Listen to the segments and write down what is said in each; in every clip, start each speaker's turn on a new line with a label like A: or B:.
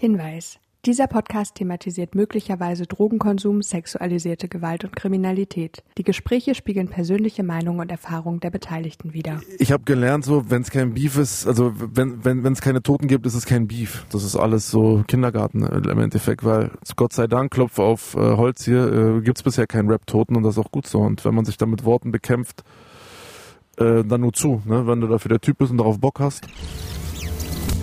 A: Hinweis. Dieser Podcast thematisiert möglicherweise Drogenkonsum, sexualisierte Gewalt und Kriminalität. Die Gespräche spiegeln persönliche Meinungen und Erfahrungen der Beteiligten wider.
B: Ich habe gelernt, so wenn es kein Beef ist, also wenn wenn es keine Toten gibt, ist es kein Beef. Das ist alles so Kindergarten im Endeffekt, weil Gott sei Dank Klopf auf äh, Holz hier äh, gibt's bisher keinen Rap-Toten und das ist auch gut so. Und wenn man sich dann mit Worten bekämpft, äh, dann nur zu, ne? wenn du dafür der Typ bist und darauf Bock hast.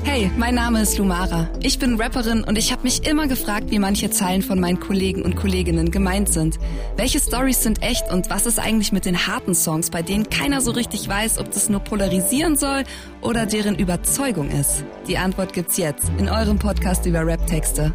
C: Hey, mein Name ist Lumara. Ich bin Rapperin und ich habe mich immer gefragt, wie manche Zeilen von meinen Kollegen und Kolleginnen gemeint sind. Welche Stories sind echt und was ist eigentlich mit den harten Songs, bei denen keiner so richtig weiß, ob das nur polarisieren soll oder deren Überzeugung ist? Die Antwort gibt's jetzt in eurem Podcast über Rap-Texte.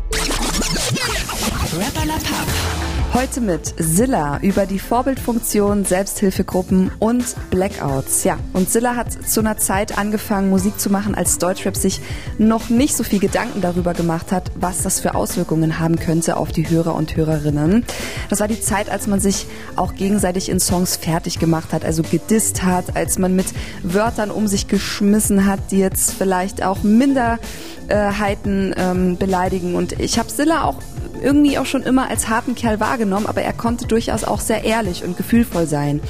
C: Rapper La Papp. Heute mit Zilla über die Vorbildfunktion, Selbsthilfegruppen und Blackouts. Ja, und Zilla hat zu einer Zeit angefangen, Musik zu machen, als Deutschrap sich noch nicht so viel Gedanken darüber gemacht hat, was das für Auswirkungen haben könnte auf die Hörer und Hörerinnen. Das war die Zeit, als man sich auch gegenseitig in Songs fertig gemacht hat, also gedisst hat, als man mit Wörtern um sich geschmissen hat, die jetzt vielleicht auch Minderheiten ähm, beleidigen. Und ich habe Zilla auch irgendwie auch schon immer als harten Kerl wahrgenommen, aber er konnte durchaus auch sehr ehrlich und gefühlvoll sein.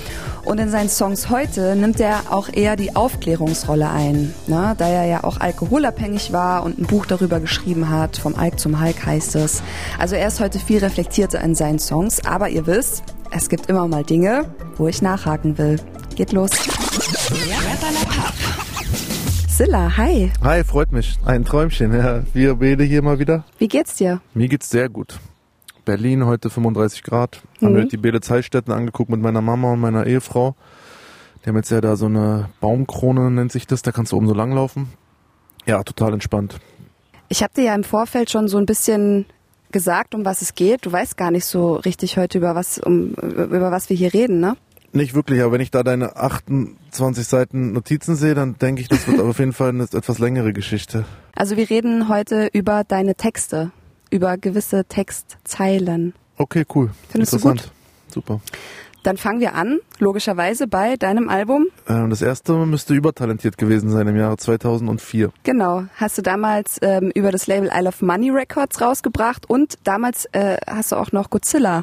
C: Und in seinen Songs heute nimmt er auch eher die Aufklärungsrolle ein, ne? da er ja auch alkoholabhängig war und ein Buch darüber geschrieben hat, vom Alk zum Hulk heißt es. Also er ist heute viel reflektierter in seinen Songs, aber ihr wisst, es gibt immer mal Dinge, wo ich nachhaken will. Geht los. Silla, hi.
B: Hi, freut mich. Ein Träumchen. Ja, wir beide hier mal wieder.
C: Wie geht's dir?
B: Mir geht's sehr gut. Berlin heute 35 Grad. Mhm. Haben wir die Bede Zeitstätten angeguckt mit meiner Mama und meiner Ehefrau. Die haben jetzt ja da so eine Baumkrone, nennt sich das. Da kannst du oben so lang laufen. Ja, total entspannt.
C: Ich habe dir ja im Vorfeld schon so ein bisschen gesagt, um was es geht. Du weißt gar nicht so richtig heute über was, um, über was wir hier reden, ne?
B: Nicht wirklich, aber wenn ich da deine 28 Seiten Notizen sehe, dann denke ich, das wird auf jeden Fall eine etwas längere Geschichte.
C: Also wir reden heute über deine Texte, über gewisse Textzeilen.
B: Okay, cool.
C: Findest Interessant. Du gut?
B: Super.
C: Dann fangen wir an, logischerweise bei deinem Album.
B: Ähm, das erste müsste übertalentiert gewesen sein im Jahre 2004.
C: Genau, hast du damals ähm, über das Label I Love Money Records rausgebracht und damals äh, hast du auch noch Godzilla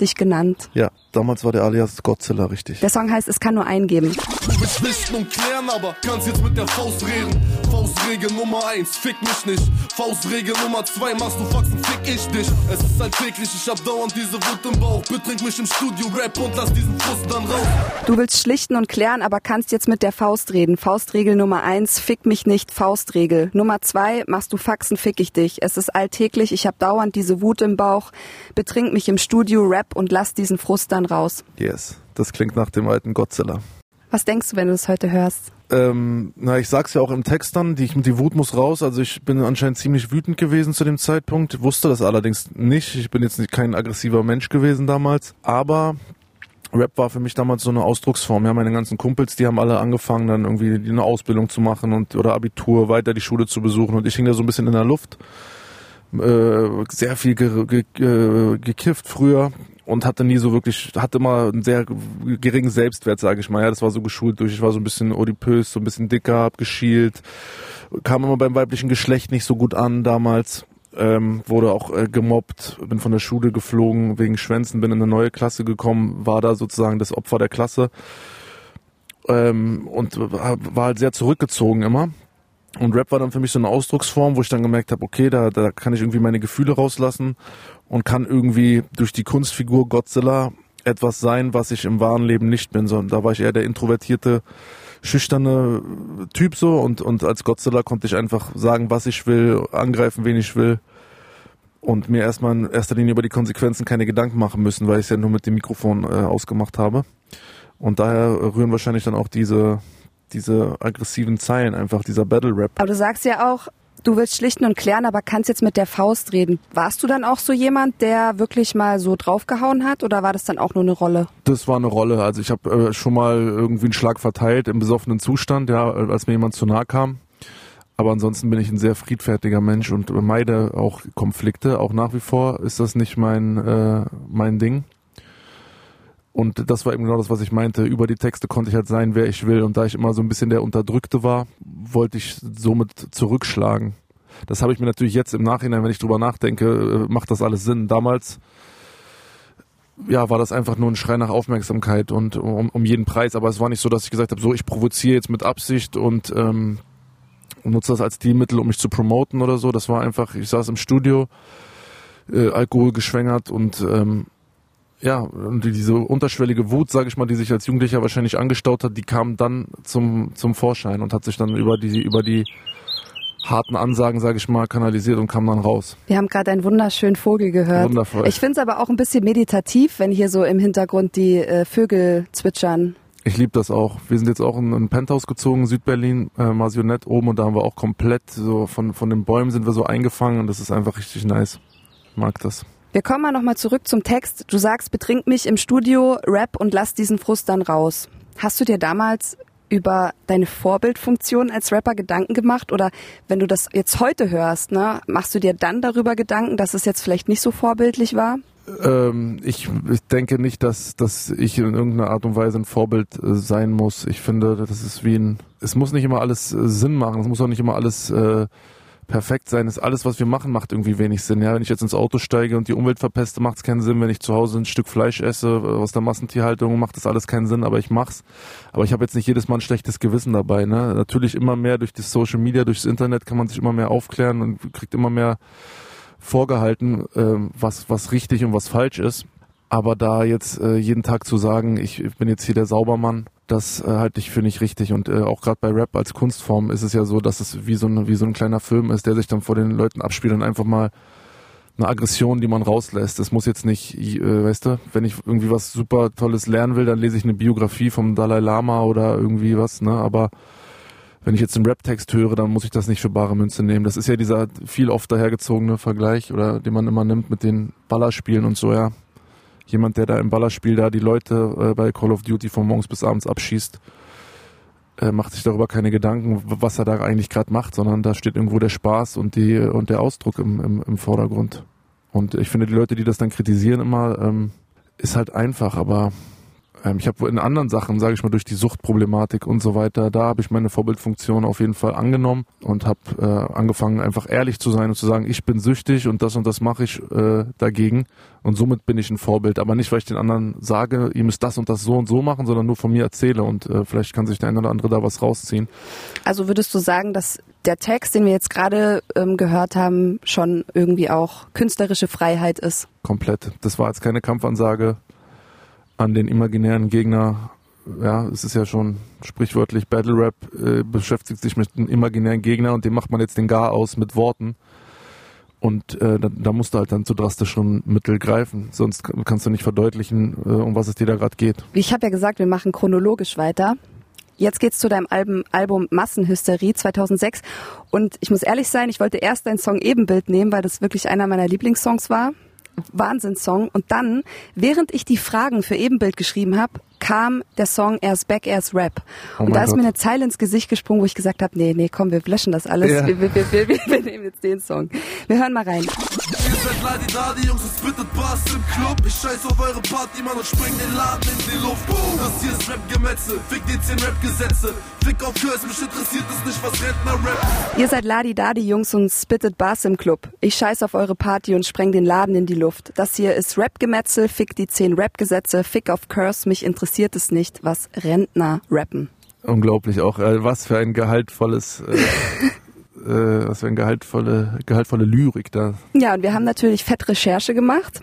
C: dich genannt.
B: Ja, damals war der alias Godzilla richtig.
C: Der Song heißt Es kann nur einen geben.
D: Du willst schlichten und klären, aber kannst jetzt mit der Faust reden. Faustregel Nummer 1, fick mich nicht. Faustregel Nummer 2, machst du Faxen, fick ich dich. Es ist alltäglich, ich hab dauernd diese Wut im Bauch. Betrink mich im Studio, Rap und lass diesen Frust dann raus.
C: Du willst schlichten und klären, aber kannst jetzt mit der Faust reden. Faustregel Nummer 1, fick mich nicht, Faustregel. Nummer 2, machst du Faxen, fick ich dich. Es ist alltäglich, ich hab dauernd diese Wut im Bauch. Betrink mich im Studio, Rap und lass diesen Frust dann raus.
B: Yes, das klingt nach dem alten Godzilla.
C: Was denkst du, wenn du es heute hörst?
B: Ähm, na, ich sag's ja auch im Text dann, die, die Wut muss raus. Also ich bin anscheinend ziemlich wütend gewesen zu dem Zeitpunkt, wusste das allerdings nicht. Ich bin jetzt nicht kein aggressiver Mensch gewesen damals, aber Rap war für mich damals so eine Ausdrucksform. Ja, meine ganzen Kumpels, die haben alle angefangen, dann irgendwie eine Ausbildung zu machen und oder Abitur, weiter die Schule zu besuchen und ich hing da so ein bisschen in der Luft. Äh, sehr viel ge ge ge gekifft früher und hatte nie so wirklich, hatte immer einen sehr geringen Selbstwert, sage ich mal. Ja, das war so geschult durch, ich war so ein bisschen odipös, so ein bisschen dicker, hab geschielt, kam immer beim weiblichen Geschlecht nicht so gut an damals. Ähm, wurde auch äh, gemobbt, bin von der Schule geflogen wegen Schwänzen, bin in eine neue Klasse gekommen, war da sozusagen das Opfer der Klasse ähm, und war halt sehr zurückgezogen immer. Und Rap war dann für mich so eine Ausdrucksform, wo ich dann gemerkt habe, okay, da, da kann ich irgendwie meine Gefühle rauslassen und kann irgendwie durch die Kunstfigur Godzilla etwas sein, was ich im wahren Leben nicht bin, sondern da war ich eher der introvertierte, schüchterne Typ so und, und als Godzilla konnte ich einfach sagen, was ich will, angreifen, wen ich will und mir erstmal in erster Linie über die Konsequenzen keine Gedanken machen müssen, weil ich es ja nur mit dem Mikrofon äh, ausgemacht habe. Und daher rühren wahrscheinlich dann auch diese, diese aggressiven Zeilen einfach, dieser Battle Rap.
C: Aber du sagst ja auch, du willst schlichten und klären, aber kannst jetzt mit der Faust reden. Warst du dann auch so jemand, der wirklich mal so draufgehauen hat oder war das dann auch nur eine Rolle?
B: Das war eine Rolle. Also ich habe äh, schon mal irgendwie einen Schlag verteilt im besoffenen Zustand, ja, als mir jemand zu nahe kam. Aber ansonsten bin ich ein sehr friedfertiger Mensch und meide auch Konflikte. Auch nach wie vor ist das nicht mein, äh, mein Ding. Und das war eben genau das, was ich meinte. Über die Texte konnte ich halt sein, wer ich will. Und da ich immer so ein bisschen der Unterdrückte war, wollte ich somit zurückschlagen. Das habe ich mir natürlich jetzt im Nachhinein, wenn ich drüber nachdenke, äh, macht das alles Sinn. Damals ja, war das einfach nur ein Schrei nach Aufmerksamkeit und um, um jeden Preis. Aber es war nicht so, dass ich gesagt habe, so ich provoziere jetzt mit Absicht und ähm, nutze das als Stilmittel, um mich zu promoten oder so. Das war einfach, ich saß im Studio, äh, Alkohol geschwängert und ähm, ja, und diese unterschwellige Wut, sage ich mal, die sich als Jugendlicher wahrscheinlich angestaut hat, die kam dann zum zum Vorschein und hat sich dann über die über die harten Ansagen, sage ich mal, kanalisiert und kam dann raus.
C: Wir haben gerade einen wunderschönen Vogel gehört.
B: Wundervoll.
C: Ich finde es aber auch ein bisschen meditativ, wenn hier so im Hintergrund die äh, Vögel zwitschern.
B: Ich liebe das auch. Wir sind jetzt auch in ein Penthouse gezogen, Südberlin, äh, Masionette oben und da haben wir auch komplett so von, von den Bäumen sind wir so eingefangen und das ist einfach richtig nice. Ich mag das.
C: Wir kommen mal nochmal zurück zum Text. Du sagst, betrink mich im Studio, Rap und lass diesen Frust dann raus. Hast du dir damals über deine Vorbildfunktion als Rapper Gedanken gemacht? Oder wenn du das jetzt heute hörst, ne, machst du dir dann darüber Gedanken, dass es jetzt vielleicht nicht so vorbildlich war?
B: Ähm, ich, ich denke nicht, dass, dass ich in irgendeiner Art und Weise ein Vorbild äh, sein muss. Ich finde, das ist wie ein, es muss nicht immer alles äh, Sinn machen, es muss auch nicht immer alles äh, perfekt sein. Ist alles, was wir machen, macht irgendwie wenig Sinn. Ja, wenn ich jetzt ins Auto steige und die Umwelt verpeste, macht es keinen Sinn. Wenn ich zu Hause ein Stück Fleisch esse äh, aus der Massentierhaltung, macht das alles keinen Sinn. Aber ich mach's. Aber ich habe jetzt nicht jedes Mal ein schlechtes Gewissen dabei. Ne? Natürlich immer mehr durch das Social Media, durchs Internet kann man sich immer mehr aufklären und kriegt immer mehr vorgehalten, äh, was, was richtig und was falsch ist. Aber da jetzt äh, jeden Tag zu sagen, ich bin jetzt hier der Saubermann, das äh, halte ich für nicht richtig. Und äh, auch gerade bei Rap als Kunstform ist es ja so, dass es wie so, ein, wie so ein kleiner Film ist, der sich dann vor den Leuten abspielt und einfach mal eine Aggression, die man rauslässt. Es muss jetzt nicht, äh, weißt du, wenn ich irgendwie was super Tolles lernen will, dann lese ich eine Biografie vom Dalai Lama oder irgendwie was, ne? Aber wenn ich jetzt einen Rap-Text höre, dann muss ich das nicht für bare Münze nehmen. Das ist ja dieser viel oft dahergezogene Vergleich oder den man immer nimmt mit den Ballerspielen und so, ja. Jemand, der da im Ballerspiel da die Leute äh, bei Call of Duty von morgens bis abends abschießt, äh, macht sich darüber keine Gedanken, was er da eigentlich gerade macht, sondern da steht irgendwo der Spaß und die und der Ausdruck im, im, im Vordergrund. Und ich finde, die Leute, die das dann kritisieren immer, ähm, ist halt einfach, aber ähm, ich habe in anderen Sachen, sage ich mal, durch die Suchtproblematik und so weiter, da habe ich meine Vorbildfunktion auf jeden Fall angenommen und habe äh, angefangen, einfach ehrlich zu sein und zu sagen, ich bin süchtig und das und das mache ich äh, dagegen und somit bin ich ein Vorbild. Aber nicht, weil ich den anderen sage, ihr müsst das und das so und so machen, sondern nur von mir erzähle und äh, vielleicht kann sich der eine oder andere da was rausziehen.
C: Also würdest du sagen, dass der Text, den wir jetzt gerade ähm, gehört haben, schon irgendwie auch künstlerische Freiheit ist?
B: Komplett. Das war jetzt keine Kampfansage an den imaginären Gegner. Ja, es ist ja schon sprichwörtlich Battle Rap äh, beschäftigt sich mit einem imaginären Gegner und dem macht man jetzt den Gar aus mit Worten. Und äh, da, da musst du halt dann zu drastischen Mittel greifen, sonst kannst du nicht verdeutlichen, äh, um was es dir da gerade geht.
C: Ich habe ja gesagt, wir machen chronologisch weiter. Jetzt geht's zu deinem Album, Album Massenhysterie 2006 und ich muss ehrlich sein, ich wollte erst deinen Song Ebenbild nehmen, weil das wirklich einer meiner Lieblingssongs war. Wahnsinnssong. Und dann, während ich die Fragen für Ebenbild geschrieben habe, kam der Song Erst Back, Erst Rap. Oh und da ist Gott. mir eine Zeile ins Gesicht gesprungen, wo ich gesagt habe, nee, nee, komm, wir löschen das alles. Ja. Wir, wir, wir, wir, wir nehmen jetzt den Song. Wir hören mal rein. Ihr seid Ladi Dadi, Jungs, es spittet Bass im Club. Ich scheiß auf eure Party, Mann, und spring den Laden in die Luft. Boom. Das hier ist Rap-Gemetzel, fick die 10 Rap-Gesetze. Fick auf Kurs, mich interessiert es nicht, was Rentner rap. Ihr seid Ladi Dadi, Jungs, und spittet Bass im Club. Ich scheiß auf eure Party und spreng den Laden in die Luft. Das hier ist Rap-Gemetzel, fick die 10 Rap-Gesetze. Fick auf Curse, mich interessiert es nicht, was was Rentner rappen.
B: Unglaublich auch. Äh, was für ein gehaltvolles, äh, äh, was für eine gehaltvolle, gehaltvolle Lyrik da.
C: Ja, und wir haben natürlich fett Recherche gemacht.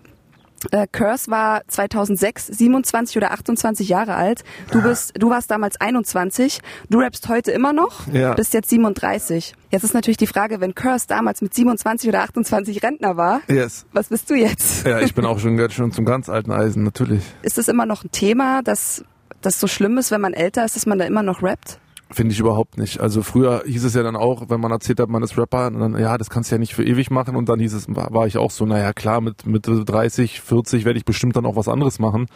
C: Äh, Curse war 2006 27 oder 28 Jahre alt. Du bist, du warst damals 21. Du rappst heute immer noch. Ja. Bist jetzt 37. Jetzt ist natürlich die Frage, wenn Curse damals mit 27 oder 28 Rentner war.
B: Yes.
C: Was bist du jetzt?
B: Ja, ich bin auch schon, schon zum ganz alten Eisen, natürlich.
C: Ist es immer noch ein Thema, dass das so schlimm ist, wenn man älter ist, dass man da immer noch rappt?
B: Finde ich überhaupt nicht. Also früher hieß es ja dann auch, wenn man erzählt hat, man ist Rapper, dann, ja, das kannst du ja nicht für ewig machen. Und dann hieß es, war ich auch so, naja klar, mit Mitte 30, 40 werde ich bestimmt dann auch was anderes machen.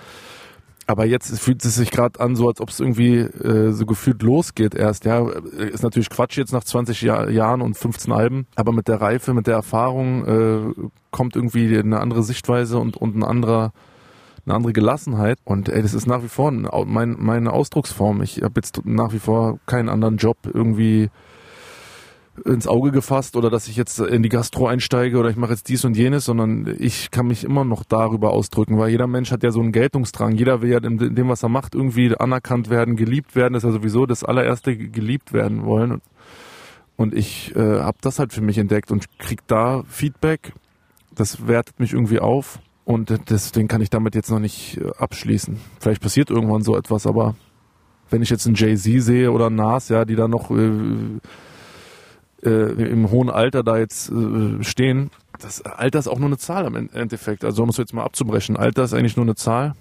B: Aber jetzt fühlt es sich gerade an, so als ob es irgendwie äh, so gefühlt losgeht erst. Ja, ist natürlich Quatsch jetzt nach 20 Jahr, Jahren und 15 Alben, aber mit der Reife, mit der Erfahrung äh, kommt irgendwie eine andere Sichtweise und, und ein anderer eine andere Gelassenheit. Und ey, das ist nach wie vor mein, meine Ausdrucksform. Ich habe jetzt nach wie vor keinen anderen Job irgendwie ins Auge gefasst oder dass ich jetzt in die Gastro einsteige oder ich mache jetzt dies und jenes, sondern ich kann mich immer noch darüber ausdrücken, weil jeder Mensch hat ja so einen Geltungsdrang. Jeder will ja in dem, was er macht, irgendwie anerkannt werden, geliebt werden. Das ist ja sowieso das allererste geliebt werden wollen. Und ich äh, habe das halt für mich entdeckt und krieg da Feedback. Das wertet mich irgendwie auf und deswegen kann ich damit jetzt noch nicht äh, abschließen. Vielleicht passiert irgendwann so etwas, aber wenn ich jetzt einen Jay-Z sehe oder Nas, ja, die da noch äh, äh, im hohen Alter da jetzt äh, stehen, das Alter ist auch nur eine Zahl im Endeffekt. Also um es jetzt mal abzubrechen, Alter ist eigentlich nur eine Zahl.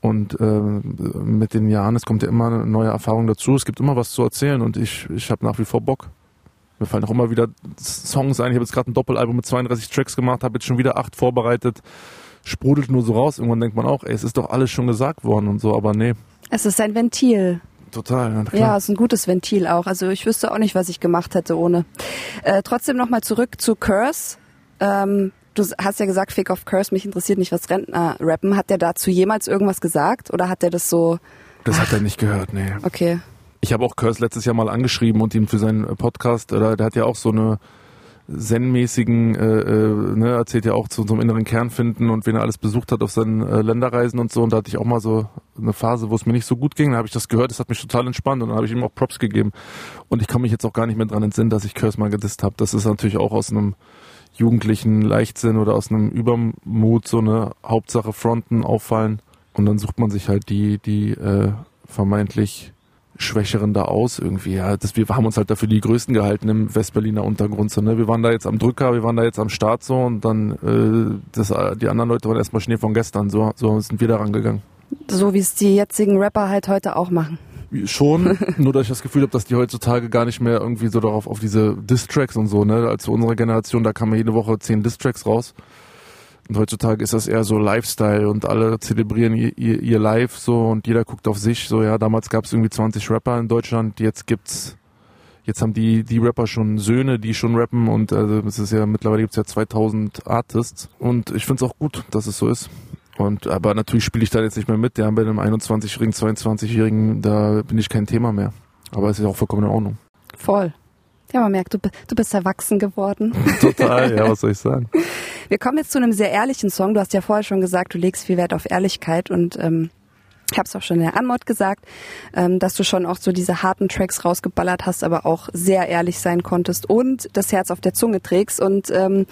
B: Und äh, mit den Jahren, es kommt ja immer eine neue Erfahrung dazu, es gibt immer was zu erzählen und ich, ich habe nach wie vor Bock. Mir fallen auch immer wieder Songs ein. Ich habe jetzt gerade ein Doppelalbum mit 32 Tracks gemacht, habe jetzt schon wieder acht vorbereitet. Sprudelt nur so raus. Irgendwann denkt man auch, ey, es ist doch alles schon gesagt worden und so, aber nee.
C: Es ist ein Ventil.
B: Total.
C: Ja, ja, es ist ein gutes Ventil auch. Also ich wüsste auch nicht, was ich gemacht hätte ohne. Äh, trotzdem nochmal zurück zu Curse. Ähm, du hast ja gesagt, Fake of Curse, mich interessiert nicht, was Rentner rappen. Hat der dazu jemals irgendwas gesagt oder hat der das so...
B: Das Ach. hat er nicht gehört, nee.
C: Okay.
B: Ich habe auch Curse letztes Jahr mal angeschrieben und ihm für seinen Podcast, oder der hat ja auch so eine zen-mäßigen, äh, äh, ne, erzählt ja auch zu unserem inneren Kern finden und wen er alles besucht hat auf seinen äh, Länderreisen und so. Und da hatte ich auch mal so eine Phase, wo es mir nicht so gut ging. Da habe ich das gehört, das hat mich total entspannt und dann habe ich ihm auch Props gegeben. Und ich kann mich jetzt auch gar nicht mehr dran entsinnen, dass ich Curse mal gedisst habe. Das ist natürlich auch aus einem jugendlichen Leichtsinn oder aus einem Übermut so eine Hauptsache Fronten auffallen. Und dann sucht man sich halt die, die äh, vermeintlich Schwächeren da aus irgendwie. Ja, das, wir haben uns halt dafür die Größten gehalten im Westberliner Untergrund. So, ne? Wir waren da jetzt am Drücker, wir waren da jetzt am Start so und dann äh, das, die anderen Leute waren erstmal Schnee von gestern. So, so sind wir da rangegangen.
C: So wie es die jetzigen Rapper halt heute auch machen.
B: Schon, nur dass ich das Gefühl habe, dass die heutzutage gar nicht mehr irgendwie so darauf auf diese Distracks und so, ne? Als unsere Generation, da kamen jede Woche zehn Distracks raus. Und heutzutage ist das eher so Lifestyle und alle zelebrieren ihr, ihr, ihr Live so und jeder guckt auf sich. So, ja, damals gab es irgendwie 20 Rapper in Deutschland, jetzt gibt's, jetzt haben die, die Rapper schon Söhne, die schon rappen und also es ist ja, mittlerweile gibt's ja 2000 Artists und ich find's auch gut, dass es so ist. Und, aber natürlich spiele ich da jetzt nicht mehr mit. Der bei einem 21-Jährigen, 22-Jährigen, da bin ich kein Thema mehr. Aber es ist auch vollkommen in Ordnung.
C: Voll. Ja, man merkt, du, du bist erwachsen geworden.
B: Total, ja, was soll ich sagen?
C: Wir kommen jetzt zu einem sehr ehrlichen Song. Du hast ja vorher schon gesagt, du legst viel Wert auf Ehrlichkeit und ähm, ich habe es auch schon in der Anmod gesagt, ähm, dass du schon auch so diese harten Tracks rausgeballert hast, aber auch sehr ehrlich sein konntest und das Herz auf der Zunge trägst. Und ähm,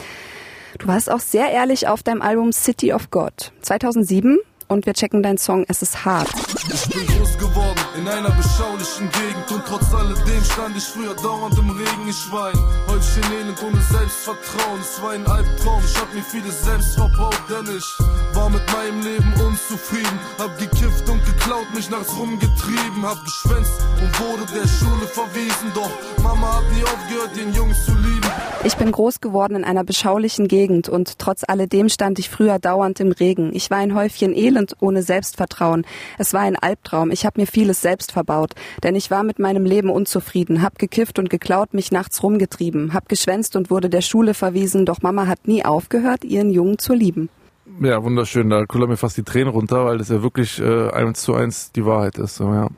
C: du warst auch sehr ehrlich auf deinem Album City of God 2007 und wir checken deinen Song Es ist hart.
D: Ich bin groß geworden in einer beschaulichen Gegend und trotz alledem stand ich früher dauernd im Regen. Ich war ein Häufchen Elend ohne Selbstvertrauen. Es war ein Albtraum, ich hab mir vieles selbst verbaut, denn ich war mit meinem Leben unzufrieden. Hab gekifft und geklaut, mich nachts rumgetrieben, hab geschwänzt und wurde der Schule verwiesen. Doch Mama hat nie aufgehört, den Jungs zu lieben.
C: Ich bin groß geworden in einer beschaulichen Gegend und trotz alledem stand ich früher dauernd im Regen. Ich war ein Häufchen Elend ohne Selbstvertrauen. Es war ein Albtraum. Ich habe mir vieles selbst verbaut, denn ich war mit meinem Leben unzufrieden, hab gekifft und geklaut, mich nachts rumgetrieben, hab geschwänzt und wurde der Schule verwiesen, doch Mama hat nie aufgehört, ihren Jungen zu lieben.
B: Ja, wunderschön. Da kullern mir fast die Tränen runter, weil das ja wirklich äh, eins zu eins die Wahrheit ist. So, ja.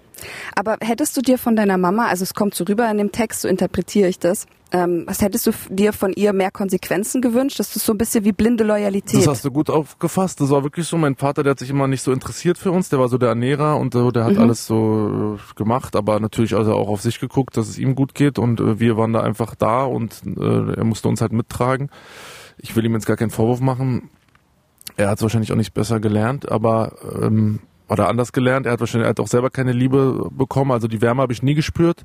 C: Aber hättest du dir von deiner Mama, also es kommt so rüber in dem Text, so interpretiere ich das, ähm, was hättest du dir von ihr mehr Konsequenzen gewünscht? Das ist so ein bisschen wie blinde Loyalität.
B: Das hast du gut aufgefasst. Das war wirklich so. Mein Vater, der hat sich immer nicht so interessiert für uns. Der war so der Ernährer und äh, der hat mhm. alles so äh, gemacht, aber natürlich also auch auf sich geguckt, dass es ihm gut geht und äh, wir waren da einfach da und äh, er musste uns halt mittragen. Ich will ihm jetzt gar keinen Vorwurf machen. Er hat es wahrscheinlich auch nicht besser gelernt, aber ähm, oder anders gelernt. Er hat wahrscheinlich er hat auch selber keine Liebe bekommen. Also die Wärme habe ich nie gespürt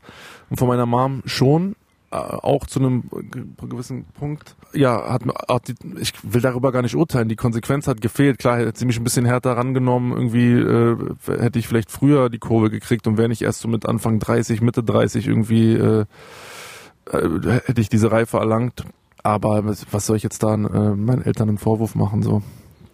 B: und von meiner Mom schon. Äh, auch zu einem gewissen Punkt. Ja, hat, hat die, ich will darüber gar nicht urteilen. Die Konsequenz hat gefehlt. Klar, hätte sie mich ein bisschen härter rangenommen. Irgendwie äh, hätte ich vielleicht früher die Kurve gekriegt und wäre nicht erst so mit Anfang 30, Mitte 30 irgendwie äh, äh, hätte ich diese Reife erlangt. Aber was soll ich jetzt da äh, meinen Eltern einen Vorwurf machen so?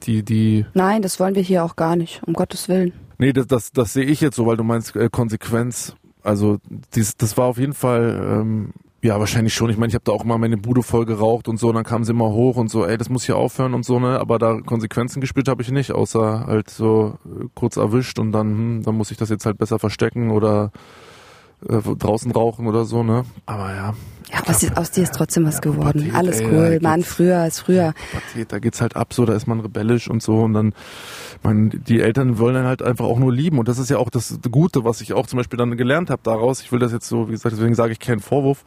B: Die, die.
C: Nein, das wollen wir hier auch gar nicht, um Gottes Willen.
B: Nee, das, das, das sehe ich jetzt so, weil du meinst äh, Konsequenz. Also dies, das war auf jeden Fall ähm, ja, wahrscheinlich schon. Ich meine, ich habe da auch mal meine Bude voll geraucht und so, und dann kamen sie immer hoch und so, ey, das muss hier aufhören und so, ne? Aber da Konsequenzen gespürt habe ich nicht, außer halt so äh, kurz erwischt und dann, hm, dann muss ich das jetzt halt besser verstecken oder äh, draußen rauchen oder so, ne? Aber ja.
C: Ja, aus, aus dir ist trotzdem was geworden.
B: Pubertät,
C: Alles
B: ey,
C: cool. Mann,
B: geht's-
C: früher ist früher.
B: Pubertät, da geht's halt ab, so, da ist man rebellisch und so und dann, man, die Eltern wollen dann halt einfach auch nur lieben und das ist ja auch das Gute, was ich auch zum Beispiel dann gelernt habe daraus. Ich will das jetzt so, wie gesagt, deswegen sage ich keinen Vorwurf.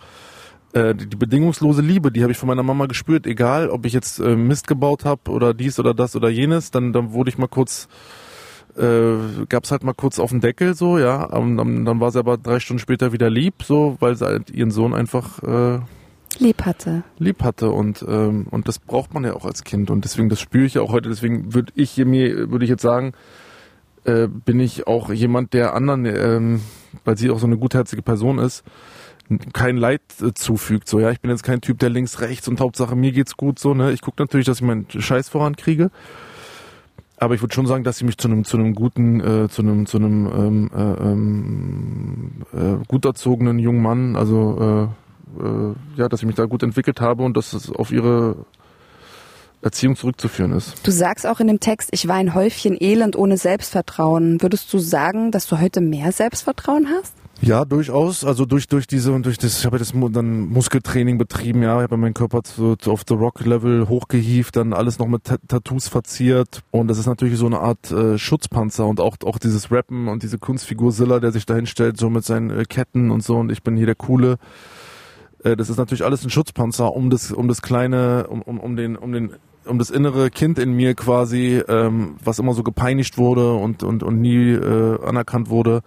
B: Äh, die, die bedingungslose Liebe, die habe ich von meiner Mama gespürt, egal, ob ich jetzt äh, Mist gebaut habe oder dies oder das oder jenes, dann, dann wurde ich mal kurz äh, gab's halt mal kurz auf den Deckel so, ja, und dann, dann war sie aber drei Stunden später wieder lieb, so, weil sie halt ihren Sohn einfach äh,
C: Lieb hatte.
B: lieb hatte und ähm, und das braucht man ja auch als Kind und deswegen das spüre ich ja auch heute deswegen würde ich mir würde ich jetzt sagen äh, bin ich auch jemand der anderen ähm, weil sie auch so eine gutherzige Person ist kein Leid äh, zufügt so ja ich bin jetzt kein Typ der links rechts und Hauptsache mir geht's gut so ne ich gucke natürlich dass ich meinen Scheiß vorankriege aber ich würde schon sagen dass sie mich zu einem zu einem guten äh, zu einem zu einem ähm, äh, ähm, äh, gut erzogenen jungen Mann also äh, äh, ja, dass ich mich da gut entwickelt habe und dass es auf ihre Erziehung zurückzuführen ist.
C: Du sagst auch in dem Text, ich war ein Häufchen Elend ohne Selbstvertrauen. Würdest du sagen, dass du heute mehr Selbstvertrauen hast?
B: Ja, durchaus. Also durch durch diese und durch das, ich habe ja das dann Muskeltraining betrieben, ja, ich habe meinen Körper zu, zu auf the Rock Level hochgehievt, dann alles noch mit Ta Tattoos verziert und das ist natürlich so eine Art äh, Schutzpanzer und auch auch dieses Rappen und diese Kunstfigur Zilla, der sich dahin stellt, so mit seinen äh, Ketten und so und ich bin hier der coole. Äh, das ist natürlich alles ein Schutzpanzer, um das um das kleine um um, um den um den um das innere Kind in mir quasi, ähm, was immer so gepeinigt wurde und und und nie äh, anerkannt wurde,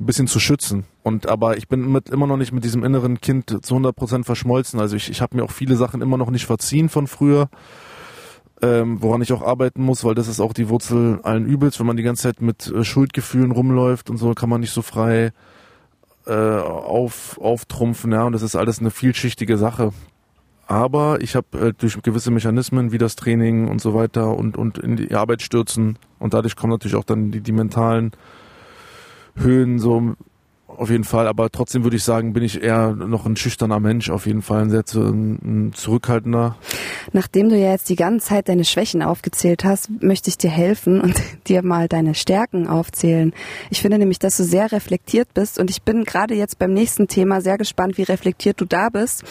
B: ein bisschen zu schützen. Und aber ich bin mit, immer noch nicht mit diesem inneren Kind zu 100% verschmolzen. Also ich, ich habe mir auch viele Sachen immer noch nicht verziehen von früher, ähm, woran ich auch arbeiten muss, weil das ist auch die Wurzel allen Übels. Wenn man die ganze Zeit mit äh, Schuldgefühlen rumläuft und so, kann man nicht so frei äh, auf, auftrumpfen. Ja, und das ist alles eine vielschichtige Sache. Aber ich habe äh, durch gewisse Mechanismen wie das Training und so weiter und, und in die Arbeit stürzen und dadurch kommen natürlich auch dann die, die mentalen Höhen so auf jeden Fall, aber trotzdem würde ich sagen, bin ich eher noch ein schüchterner Mensch, auf jeden Fall ein sehr zu, ein zurückhaltender.
C: Nachdem du ja jetzt die ganze Zeit deine Schwächen aufgezählt hast, möchte ich dir helfen und dir mal deine Stärken aufzählen. Ich finde nämlich, dass du sehr reflektiert bist und ich bin gerade jetzt beim nächsten Thema sehr gespannt, wie reflektiert du da bist.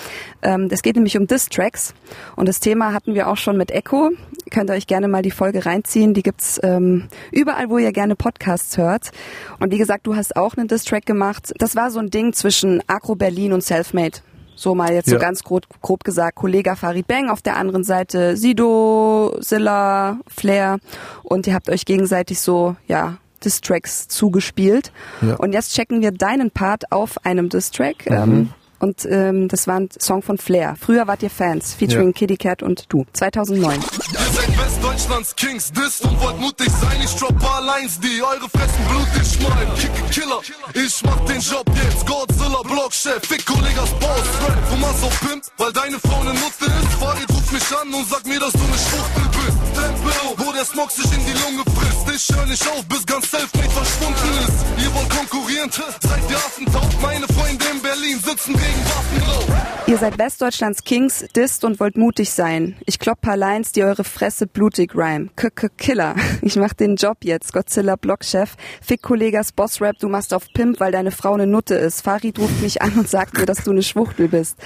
C: Ähm, Es geht nämlich um Diss-Tracks und das Thema hatten wir auch schon mit Echo. Könnt ihr euch gerne mal die Folge reinziehen. Die gibt's ähm, überall, wo ihr gerne Podcasts hört. Und wie gesagt, du hast auch einen Diss-Track gemacht. Das war so ein Ding zwischen Agro Berlin und Selfmade. So mal jetzt so
B: Ja.
C: ganz grob, grob gesagt, Kollega Farid Bang, auf der anderen Seite Sido, Silla, Flair und ihr habt euch gegenseitig so, ja, Distracks zugespielt.
B: Ja.
C: Und jetzt checken wir deinen Part auf einem Distrack. Ähm, und ähm, das war ein Song von Flair. Früher wart ihr Fans, featuring
B: Ja.
C: Kitty Cat und du. 2009.
D: Ihr seid Westdeutschlands Kings, disst und wollt mutig sein. Ich drop paar Lines, die eure Fressen blutig schneiden. Kicke Killer, ich mach den Job jetzt. Godzilla, Blockchef, Fick Kollegas Boss. Rap, du machst auf Pimp, weil deine Frau ne Nutte ist. Farid ruft mich an und sagt mir, dass du ne Schwuchtel bist. Tempo, wo der Smog sich in die Lunge frisst. Ich hör nicht auf, bis ganz Selfmade verschwunden ist. Ihr wollt konkurrieren, seid ihr Affentaub. Meine Freunde in Berlin sitzen gegen Waffen drauf.
C: Ihr seid Westdeutschlands Kings, disst und wollt mutig sein. Ich klopp paar Lines, die eure Fresse blutig rhyme. K -k Killer. Ich mach den Job jetzt. Godzilla Blockchef. Fick Kollegas Bossrap, du machst auf Pimp, weil deine Frau ne Nutte ist. Farid ruft mich an und sagt mir, dass du ne Schwuchtel bist.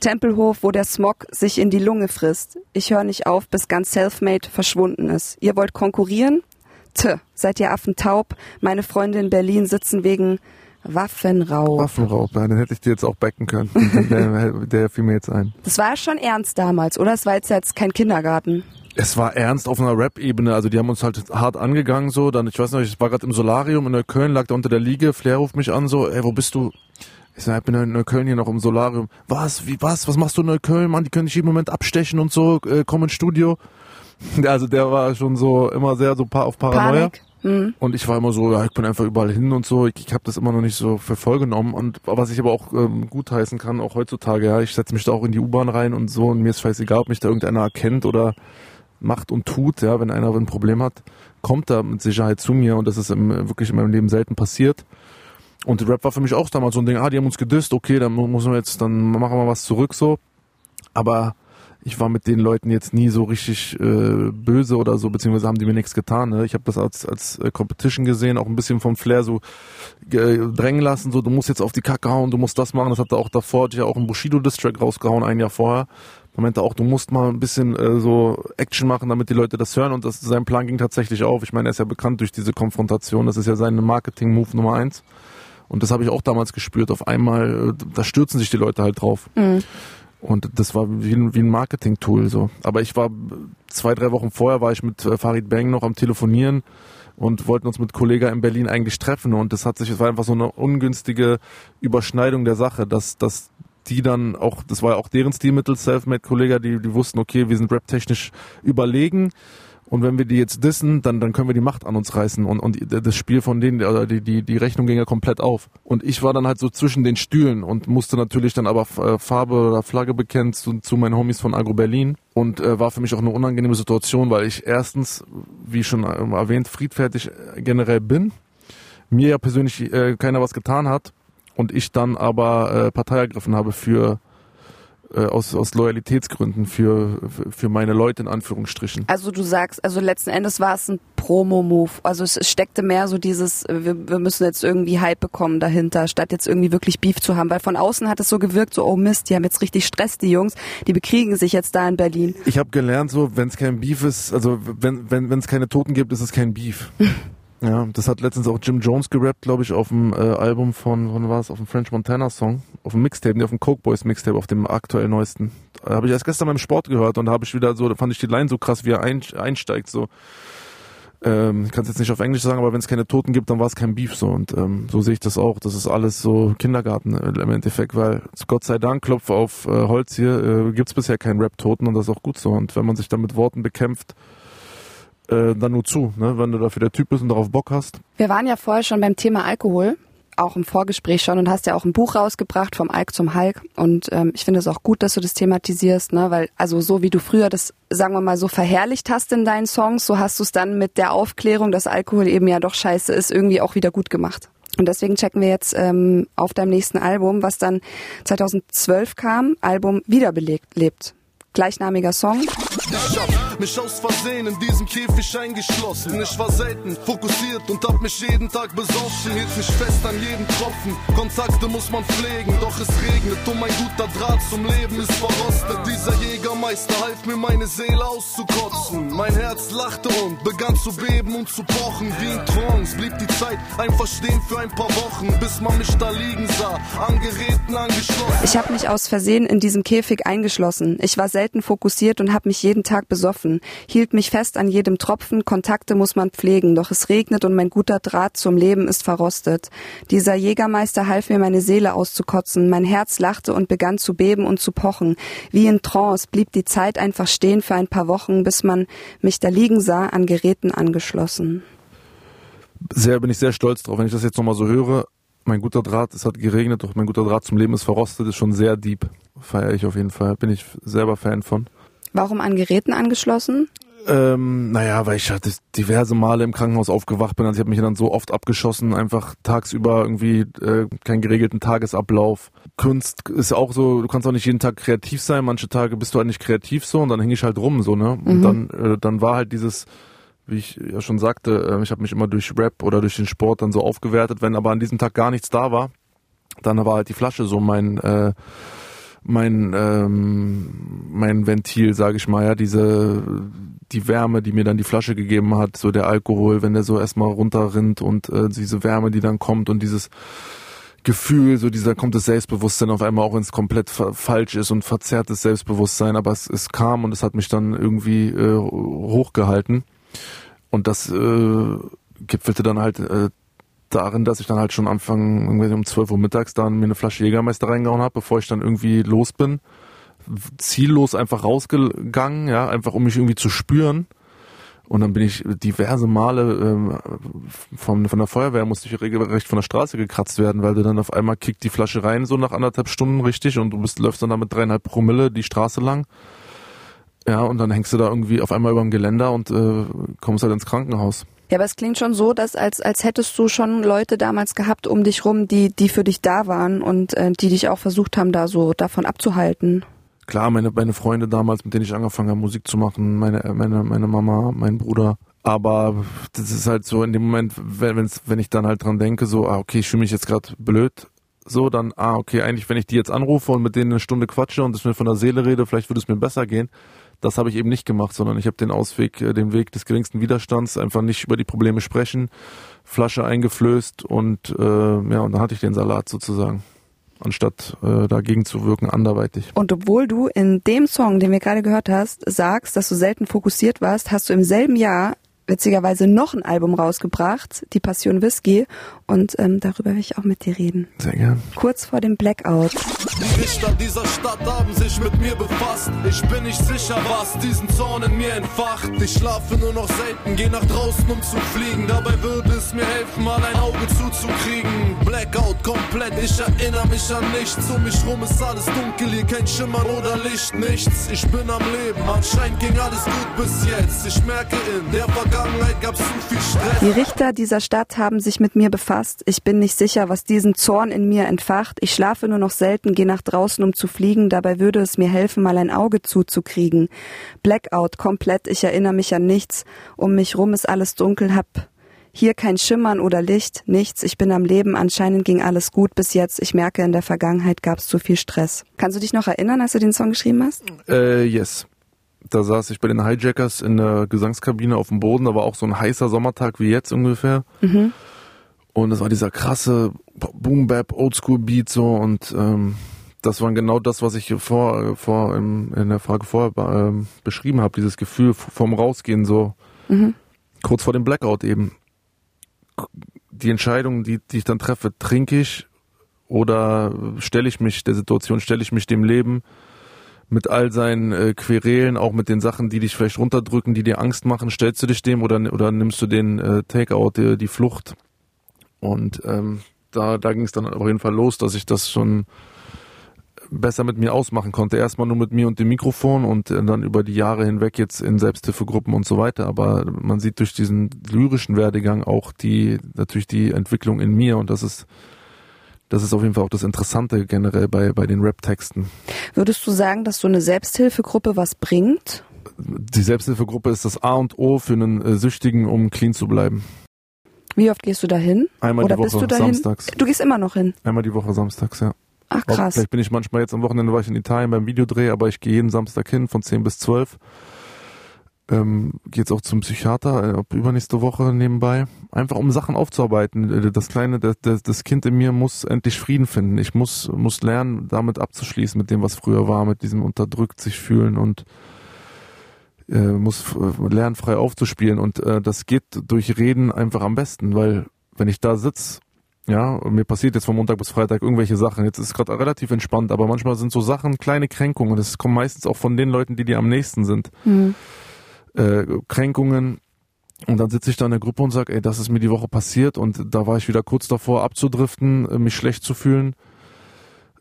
C: Tempelhof, wo der Smog sich in die Lunge frisst. Ich höre nicht auf, bis ganz Selfmade verschwunden ist. Ihr wollt konkurrieren? Tö, seid ihr Affen taub? Meine Freunde in Berlin sitzen wegen Waffenrauch.
B: Waffenraub, ja, den hätte ich dir jetzt auch backen können. der, der fiel mir jetzt ein.
C: Das war schon ernst damals, oder? Es war jetzt, jetzt kein Kindergarten.
B: Es war ernst auf einer Rap-Ebene, also die haben uns halt hart angegangen so. Dann, ich weiß nicht, ich war gerade im Solarium in Neukölln, lag da unter der Liege, Flair ruft mich an so, ey, wo bist du? Ich sag, ich bin in Neukölln hier noch im Solarium. Was? Wie was? Was machst du in Neukölln? Mann, die können dich jeden Moment abstechen und so, äh, komm ins Studio. Also der war schon so immer sehr so auf Paranoia.
C: Mhm.
B: Und ich war immer so, ja, ich bin einfach überall hin und so. Ich, ich habe das immer noch nicht so für voll genommen. Und was ich aber auch ähm, gutheißen kann, auch heutzutage, ja, ich setze mich da auch in die U-Bahn rein und so und mir ist scheißegal, ob mich da irgendeiner erkennt oder macht und tut, ja, wenn einer ein Problem hat, kommt er mit Sicherheit zu mir und das ist im, wirklich in meinem Leben selten passiert. Und Rap war für mich auch damals so ein Ding, ah, die haben uns gedisst, okay, dann muss man jetzt, dann machen wir was zurück so. Aber ich war mit den Leuten jetzt nie so richtig äh, böse oder so, beziehungsweise haben die mir nichts getan. Ne? Ich habe das als, als äh, Competition gesehen, auch ein bisschen vom Flair so drängen lassen, so du musst jetzt auf die Kacke hauen, du musst das machen. Das hat er auch davor, hat ja auch ein Bushido-Distrack rausgehauen, ein Jahr vorher. Er meinte auch, du musst mal ein bisschen äh, so Action machen, damit die Leute das hören. Und das, sein Plan ging tatsächlich auf. Ich meine, er ist ja bekannt durch diese Konfrontation. Das ist ja sein Marketing-Move Nummer eins. Und das habe ich auch damals gespürt. Auf einmal, äh, da stürzen sich die Leute halt drauf. Mhm. Und das war wie ein, wie ein Marketing-Tool so. Aber ich war zwei, drei Wochen vorher war ich mit äh, Farid Bang noch am Telefonieren und wollten uns mit Kollega in Berlin eigentlich treffen und das hat sich, es war einfach so eine ungünstige Überschneidung der Sache, dass, dass die dann auch, das war ja auch deren Stilmittel, Selfmade-Kollega, die, die wussten, okay, wir sind rap-technisch überlegen und wenn wir die jetzt dissen, dann, dann können wir die Macht an uns reißen. Und, und das Spiel von denen, oder die, die, die Rechnung ging ja komplett auf. Und ich war dann halt so zwischen den Stühlen und musste natürlich dann aber äh, Farbe oder Flagge bekennen zu, zu meinen Homies von Agro Berlin. Und äh, war für mich auch eine unangenehme Situation, weil ich erstens, wie schon erwähnt, friedfertig generell bin. Mir ja persönlich äh, keiner was getan hat. Und ich dann aber äh, Partei ergriffen habe für äh, aus, aus Loyalitätsgründen für, für meine Leute in Anführungsstrichen.
C: Also du sagst, also letzten Endes war es ein Promo-Move. Also es steckte mehr so dieses, wir, wir müssen jetzt irgendwie Hype bekommen dahinter, statt jetzt irgendwie wirklich Beef zu haben. Weil von außen hat es so gewirkt, so, oh Mist, die haben jetzt richtig Stress, die Jungs, die bekriegen sich jetzt da in Berlin.
B: Ich habe gelernt, so, wenn es kein Beef ist, also wenn wenn wenn es keine Toten gibt, ist es kein Beef. Ja, das hat letztens auch Jim Jones gerappt, glaube ich, auf dem äh, Album von, wann war es, auf dem French Montana Song, auf dem Mixtape, nee, auf dem Coke Boys Mixtape, auf dem aktuell neuesten. Habe ich erst gestern beim Sport gehört und da habe ich wieder so, fand ich die Line so krass, wie er ein, einsteigt, so. Ähm, ich kann es jetzt nicht auf Englisch sagen, aber wenn es keine Toten gibt, dann war es kein Beef so und ähm, so sehe ich das auch. Das ist alles so Kindergarten äh, im Endeffekt, weil Gott sei Dank, Klopf auf äh, Holz hier, äh, gibt es bisher keinen Rap-Toten und das ist auch gut so. Und wenn man sich dann mit Worten bekämpft, äh, dann nur zu, ne? wenn du dafür der Typ bist und darauf Bock hast.
C: Wir waren ja vorher schon beim Thema Alkohol, auch im Vorgespräch schon und hast ja auch ein Buch rausgebracht vom Alk zum Hulk und ähm, ich finde es auch gut, dass du das thematisierst, ne? weil also so wie du früher das, sagen wir mal, so verherrlicht hast in deinen Songs, so hast du es dann mit der Aufklärung, dass Alkohol eben ja doch scheiße ist, irgendwie auch wieder gut gemacht. Und deswegen checken wir jetzt ähm, auf deinem nächsten Album, was dann 2012 kam, Album Wiederbelebt lebt. Gleichnamiger Song.
D: Ich hab mich aus Versehen in diesem Käfig eingeschlossen. Ich war selten fokussiert und hab mich jeden Tag besoffen. Hielt mich fest an jeden Tropfen. Kontakte muss man pflegen, doch es regnet und mein guter Draht zum Leben ist verrostet. Dieser Jägermeister half mir meine Seele auszukotzen. Mein Herz lachte und begann zu beben und zu pochen. Wie in Trance blieb die Zeit einfach stehen für ein paar Wochen, bis man mich da liegen sah, an Geräten angeschlossen.
C: Ich habe mich aus Versehen in diesem Käfig eingeschlossen. Ich war selten fokussiert und habe mich jeden Tag besoffen, hielt mich fest an jedem Tropfen, Kontakte muss man pflegen, doch es regnet und mein guter Draht zum Leben ist verrostet. Dieser Jägermeister half mir meine Seele auszukotzen, mein Herz lachte und begann zu beben und zu pochen. Wie in Trance blieb die Zeit einfach stehen für ein paar Wochen, bis man mich da liegen sah, an Geräten angeschlossen.
B: Sehr bin ich sehr stolz drauf, wenn ich das jetzt nochmal so höre. Mein guter Draht, es hat geregnet, doch mein guter Draht zum Leben ist verrostet, ist schon sehr deep. Feiere ich auf jeden Fall. Bin ich selber Fan von.
C: Warum an Geräten angeschlossen?
B: Ähm, naja, weil ich hatte diverse Male im Krankenhaus aufgewacht bin. Also ich habe mich dann so oft abgeschossen, einfach tagsüber irgendwie äh, keinen geregelten Tagesablauf. Kunst ist auch so, du kannst auch nicht jeden Tag kreativ sein. Manche Tage bist du halt nicht kreativ so und dann hänge ich halt rum so, ne? Und mhm. dann, äh, dann war halt dieses, wie ich ja schon sagte, äh, ich habe mich immer durch Rap oder durch den Sport dann so aufgewertet. Wenn aber an diesem Tag gar nichts da war, dann war halt die Flasche so mein äh, mein ähm, mein Ventil, sage ich mal, ja, diese die Wärme, die mir dann die Flasche gegeben hat, so der Alkohol, wenn der so erstmal runterrinnt und äh, diese Wärme, die dann kommt und dieses Gefühl, so dieser kommt das Selbstbewusstsein auf einmal auch ins komplett falsch ist und verzerrtes Selbstbewusstsein, aber es, es kam und es hat mich dann irgendwie äh, hochgehalten und das äh, gipfelte dann halt äh, darin, dass ich dann halt schon Anfang irgendwie um 12 Uhr mittags dann mir eine Flasche Jägermeister reingehauen habe, bevor ich dann irgendwie los bin. Ziellos einfach rausgegangen, ja, einfach um mich irgendwie zu spüren. Und dann bin ich diverse Male ähm, von, von der Feuerwehr musste ich regelrecht von der Straße gekratzt werden, weil du dann auf einmal kickt die Flasche rein, so nach anderthalb Stunden richtig, und du bist, läufst dann da mit dreieinhalb Promille die Straße lang. Ja, und dann hängst du da irgendwie auf einmal über dem Geländer und äh, kommst halt ins Krankenhaus.
C: Ja, aber es klingt schon so, dass als, als hättest du schon Leute damals gehabt um dich rum, die, die für dich da waren und äh, die dich auch versucht haben, da so davon abzuhalten.
B: klar, meine, meine Freunde damals, mit denen ich angefangen habe, Musik zu machen, meine, meine, meine Mama, mein Bruder. Aber das ist halt so in dem Moment, wenn, wenn's, wenn ich dann halt dran denke, so, ah, okay, ich fühle mich jetzt gerade blöd, so, dann, ah, okay, eigentlich, wenn ich die jetzt anrufe und mit denen eine Stunde quatsche und es mir von der Seele rede, vielleicht würde es mir besser gehen. Das habe ich eben nicht gemacht, sondern ich habe den Ausweg, äh, den Weg des geringsten Widerstands, einfach nicht über die Probleme sprechen, Flasche eingeflößt und äh, ja, und dann hatte ich den Salat sozusagen anstatt äh, dagegen zu wirken, anderweitig.
C: Und obwohl du in dem Song, den wir gerade gehört hast, sagst, dass du selten fokussiert warst, hast du im selben Jahr witzigerweise noch ein Album rausgebracht, Die Passion Whisky. Und ähm, darüber will ich auch mit dir reden.
B: Sehr gern.
C: Kurz vor dem Blackout.
D: Die Richter dieser Stadt haben sich mit mir befasst. Ich bin nicht sicher, was diesen Zorn in mir entfacht. Ich schlafe nur noch selten, geh nach draußen, um zu fliegen. Dabei würde es mir helfen, mal ein Auge zuzukriegen. Blackout komplett, ich erinnere mich an nichts. Um mich rum ist alles dunkel, hier kein Schimmern oder Licht, nichts. Ich bin am Leben, anscheinend ging alles gut bis jetzt. Ich merke in der Vergangenheit
C: Die Richter dieser Stadt haben sich mit mir befasst. Ich bin nicht sicher, was diesen Zorn in mir entfacht. Ich schlafe nur noch selten, gehe nach draußen, um zu fliegen. Dabei würde es mir helfen, mal ein Auge zuzukriegen. Blackout komplett, ich erinnere mich an nichts. Um mich rum ist alles dunkel, hab hier kein Schimmern oder Licht, nichts. Ich bin am Leben. Anscheinend ging alles gut bis jetzt. Ich merke, in der Vergangenheit gab es zu viel Stress. Kannst du dich noch erinnern, als du den Song geschrieben hast?
B: Äh, yes. Da saß ich bei den Hijackers in der Gesangskabine auf dem Boden. Da war auch so ein heißer Sommertag wie jetzt ungefähr.
C: Mhm.
B: Und es war dieser krasse Boom-Bap, Oldschool-Beat so und ähm, das war genau das, was ich vor, vor in der Frage vorher ähm, beschrieben habe, dieses Gefühl vom Rausgehen so
C: Mhm.
B: kurz vor dem Blackout eben. Die Entscheidung, die, die ich dann treffe, trinke ich oder stelle ich mich der Situation, stelle ich mich dem Leben mit all seinen äh, Querelen, auch mit den Sachen, die dich vielleicht runterdrücken, die dir Angst machen, stellst du dich dem oder, oder nimmst du den äh, Takeout, die, die Flucht? Und ähm, da, da ging es dann auf jeden Fall los, dass ich das schon besser mit mir ausmachen konnte. Erstmal nur mit mir und dem Mikrofon und äh, dann über die Jahre hinweg jetzt in Selbsthilfegruppen und so weiter. Aber man sieht durch diesen lyrischen Werdegang auch die, natürlich die Entwicklung in mir und das ist, das ist auf jeden Fall auch das Interessante generell bei, bei den Rap-Texten.
C: Würdest du sagen, dass so eine Selbsthilfegruppe was bringt?
B: Die Selbsthilfegruppe ist das A und O für einen äh, Süchtigen, um clean zu bleiben.
C: Wie oft gehst du dahin?
B: Einmal
C: Oder
B: die Woche,
C: bist du dahin?
B: samstags.
C: Du gehst immer noch hin.
B: Einmal die Woche samstags, ja.
C: Ach
B: Auch,
C: krass.
B: vielleicht bin ich manchmal jetzt am Wochenende war ich in Italien beim Videodreh, aber ich gehe jeden Samstag hin von 10 bis 12. Ähm, gehe jetzt auch zum Psychiater, äh, ab übernächste Woche nebenbei. Einfach um Sachen aufzuarbeiten. Äh, Das kleine, das, das, Kind in mir muss endlich Frieden finden. Ich muss, muss lernen, damit abzuschließen, mit dem, was früher war, mit diesem unterdrückt sich fühlen und äh, muss äh, lernen, frei aufzuspielen. Und äh, das geht durch Reden einfach am besten, weil wenn ich da sitz ja, und mir passiert jetzt von Montag bis Freitag irgendwelche Sachen. Jetzt ist es gerade relativ entspannt, aber manchmal sind so Sachen kleine Kränkungen. Das kommt meistens auch von den Leuten, die dir am nächsten sind.
C: Hm.
B: Äh, Kränkungen. Und dann sitze ich da in der Gruppe und sage, ey, das ist mir die Woche passiert und da war ich wieder kurz davor abzudriften, äh, mich schlecht zu fühlen.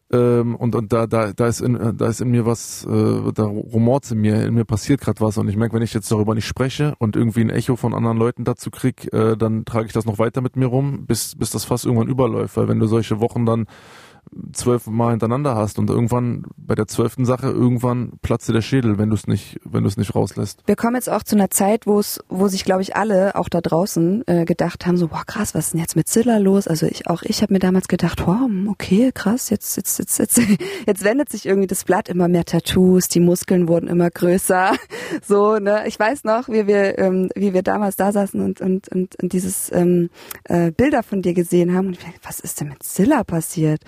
B: Ähm, und und da, da, da, ist in, äh, da ist in mir was, äh, da rumort in mir, in mir passiert gerade was. Und ich merke, wenn ich jetzt darüber nicht spreche und irgendwie ein Echo von anderen Leuten dazu krieg, äh, dann trage ich das noch weiter mit mir rum, bis, bis das fast irgendwann überläuft. Weil wenn du solche Wochen dann zwölf Mal hintereinander hast und irgendwann bei der zwölften Sache irgendwann platzt dir der Schädel, wenn du es nicht, wenn du es nicht rauslässt.
C: Wir kommen jetzt auch zu einer Zeit, wo es, wo sich, glaube ich, alle auch da draußen äh, gedacht haben, so, boah, krass, was ist denn jetzt mit Zilla los? Also ich, auch ich habe mir damals gedacht, wow, okay, krass, jetzt, jetzt, jetzt, jetzt, jetzt wendet sich irgendwie das Blatt immer mehr Tattoos, die Muskeln wurden immer größer, so, ne? Ich weiß noch, wie wir, ähm, wie wir damals da saßen und und und, und dieses ähm, äh, Bilder von dir gesehen haben und ich dachte, was ist denn mit Zilla passiert?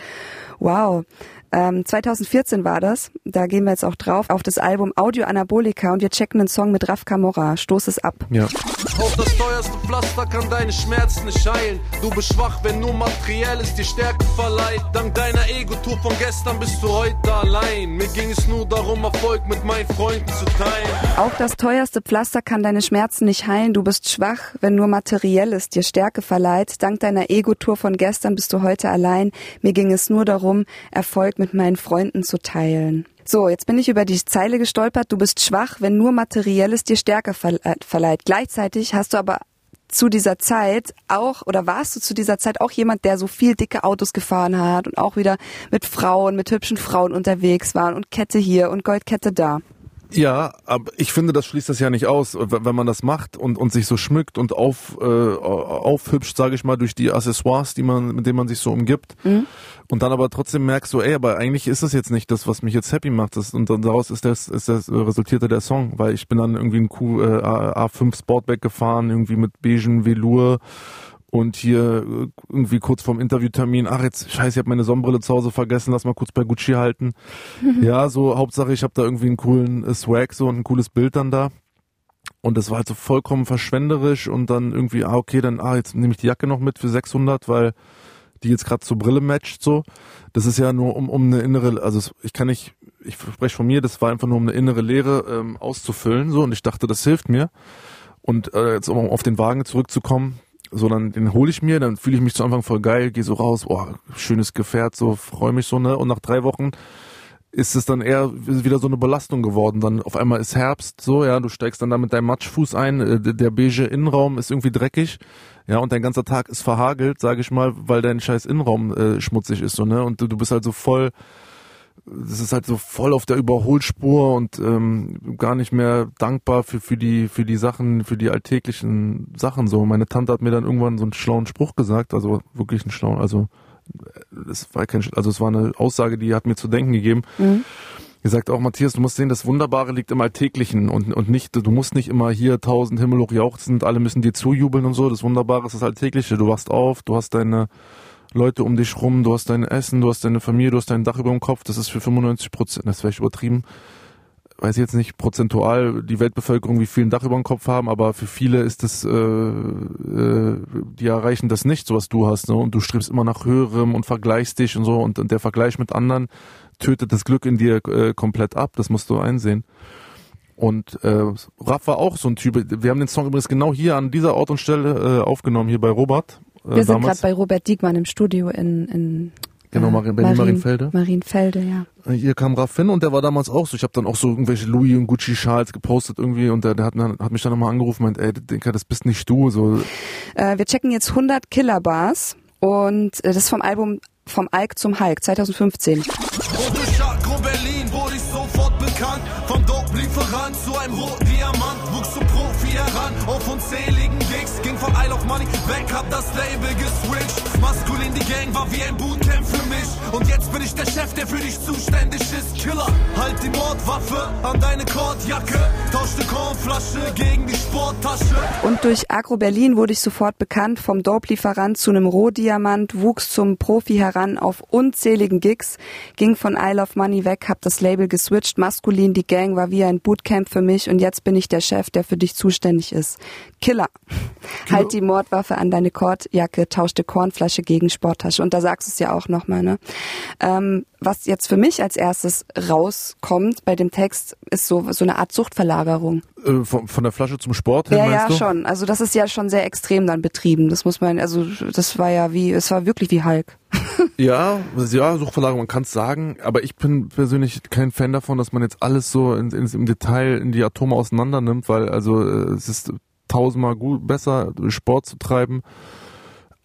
C: Wow. Ähm, 2014 war das. Da gehen wir jetzt auch drauf auf das Album Audio Anabolika und wir checken einen Song mit Raf Camora. Stoß es ab.
B: Ja.
D: Auch das teuerste Pflaster kann deine Schmerzen nicht heilen. Du bist schwach, wenn nur materielles dir Stärke verleiht. Dank deiner Ego-Tour von gestern bist du heute allein. Mir ging es nur darum, Erfolg mit meinen Freunden zu teilen.
C: Auch das teuerste Pflaster kann deine Schmerzen nicht heilen. Du bist schwach, wenn nur materielles dir Stärke verleiht. Dank deiner Ego-Tour von gestern bist du heute allein. Mir ging es nur darum, Erfolg mit meinen Freunden zu teilen. So, jetzt bin ich über die Zeile gestolpert. Du bist schwach, wenn nur materielles dir Stärke äh, verleiht. Gleichzeitig hast du aber zu dieser Zeit auch, oder warst du zu dieser Zeit auch jemand, der so viel dicke Autos gefahren hat und auch wieder mit Frauen, mit hübschen Frauen unterwegs war und Kette hier und Goldkette da?
B: Ja, aber ich finde, das schließt das ja nicht aus, wenn man das macht und, und sich so schmückt und auf, äh, aufhübscht, sage ich mal, durch die Accessoires, die man, mit denen man sich so umgibt. Mhm. Und dann aber trotzdem merkst du, ey, aber eigentlich ist das jetzt nicht das, was mich jetzt happy macht. Das, und dann daraus ist das, ist das resultierte der Song, weil ich bin dann irgendwie ein Q, äh, A5 Sportback gefahren, irgendwie mit beigen Velour und hier äh, irgendwie kurz vorm Interviewtermin, ach jetzt, scheiße, ich habe meine Sonnenbrille zu Hause vergessen, lass mal kurz bei Gucci halten. ja, so Hauptsache, ich habe da irgendwie einen coolen äh, Swag so und ein cooles Bild dann da. Und das war halt so vollkommen verschwenderisch und dann irgendwie, ah okay, dann, ah jetzt nehme ich die Jacke noch mit für 600, weil die jetzt gerade zur Brille matcht so. Das ist ja nur um, um eine innere, also ich kann nicht, ich spreche von mir, das war einfach nur um eine innere Leere ähm, auszufüllen so und ich dachte, das hilft mir. Und äh, jetzt um auf den Wagen zurückzukommen, so dann den hole ich mir, dann fühle ich mich zu Anfang voll geil, gehe so raus, oh, schönes Gefährt, so freue mich so, ne? Und nach drei Wochen ist es dann eher wieder so eine Belastung geworden. Dann auf einmal ist Herbst, so, ja, du steigst dann da mit deinem Matschfuß ein, äh, der beige Innenraum ist irgendwie dreckig, ja, und dein ganzer Tag ist verhagelt, sage ich mal, weil dein scheiß Innenraum äh, schmutzig ist, so, ne? Und du, du bist halt so voll das ist halt so voll auf der Überholspur und ähm, gar nicht mehr dankbar für, für die für die Sachen, für die alltäglichen Sachen so. Meine Tante hat mir dann irgendwann so einen schlauen Spruch gesagt, also wirklich einen schlauen, also es war kein, also es war eine Aussage, die hat mir zu denken gegeben. Mhm. Ihr sagt auch, Matthias, du musst sehen, das Wunderbare liegt im Alltäglichen und, und nicht, du musst nicht immer hier tausend Himmel hoch jauchzen, alle müssen dir zujubeln und so. Das Wunderbare ist das Alltägliche. Du wachst auf, du hast deine Leute um dich rum, du hast dein Essen, du hast deine Familie, du hast dein Dach über dem Kopf, das ist für 95 Prozent, das wäre ich übertrieben, weiß ich jetzt nicht prozentual die Weltbevölkerung, wie viel ein Dach über dem Kopf haben, aber für viele ist das, äh, äh, die erreichen das nicht, so was du hast, ne? und du strebst immer nach höherem und vergleichst dich und so und, und der Vergleich mit anderen tötet das Glück in dir äh, komplett ab, das musst du einsehen. Und äh, Raff war auch so ein Typ. Wir haben den Song übrigens genau hier an dieser Ort und Stelle äh, aufgenommen, hier bei Robert.
C: Äh, Wir sind gerade bei Robert Diekmann im Studio in, in
B: Genau, Marien, Berlin Marien, Marienfelde.
C: Marienfelde, ja.
B: Äh, hier kam Raffin und der war damals auch so. Ich habe dann auch so irgendwelche Louis und Gucci Schals gepostet irgendwie und der, der hat, hat mich dann nochmal angerufen und meint, ey, Denker, das bist nicht du. So.
C: Äh, wir checken jetzt 100 Killer Bars und äh, das ist vom Album Vom Alk zum Hulk 2015. Berlin wurde ich sofort bekannt. Vom Dope-Lieferant zu einem roten Diamant wuchs zum Profi heran auf unzähligen Gigs. Von Isle of Money weg, hab das Label geswitcht. Maskulin, die Gang war wie ein Bootcamp für mich. Und jetzt bin ich der Chef, der für dich zuständig ist. Killer, halt die Mordwaffe an deine Kordjacke. Tausch die Kornflasche gegen die Sporttasche. Und durch Agro Berlin wurde ich sofort bekannt. Vom Dope-Lieferant zu einem Rohdiamant, wuchs zum Profi heran auf unzähligen Gigs. Ging von Isle of Money weg, hab das Label geswitcht. Maskulin, die Gang war wie ein Bootcamp für mich. Und jetzt bin ich der Chef, der für dich zuständig ist. Killer. Halt die Mordwaffe an deine Kordjacke, tauschte Kornflasche gegen Sporttasche. Und da sagst du es ja auch nochmal, ne? Ähm, was jetzt für mich als erstes rauskommt bei dem Text, ist so, so eine Art Suchtverlagerung.
B: Äh, von, von, der Flasche zum Sport hin,
C: Ja, ja, du? schon. Also das ist ja schon sehr extrem dann betrieben. Das muss man, also das war ja wie, es war wirklich wie Hulk.
B: ja, ja, Suchtverlagerung, man kann es sagen, aber ich bin persönlich kein Fan davon, dass man jetzt alles so in, in, im Detail in die Atome auseinander nimmt, weil also äh, es ist tausendmal gut, besser, Sport zu treiben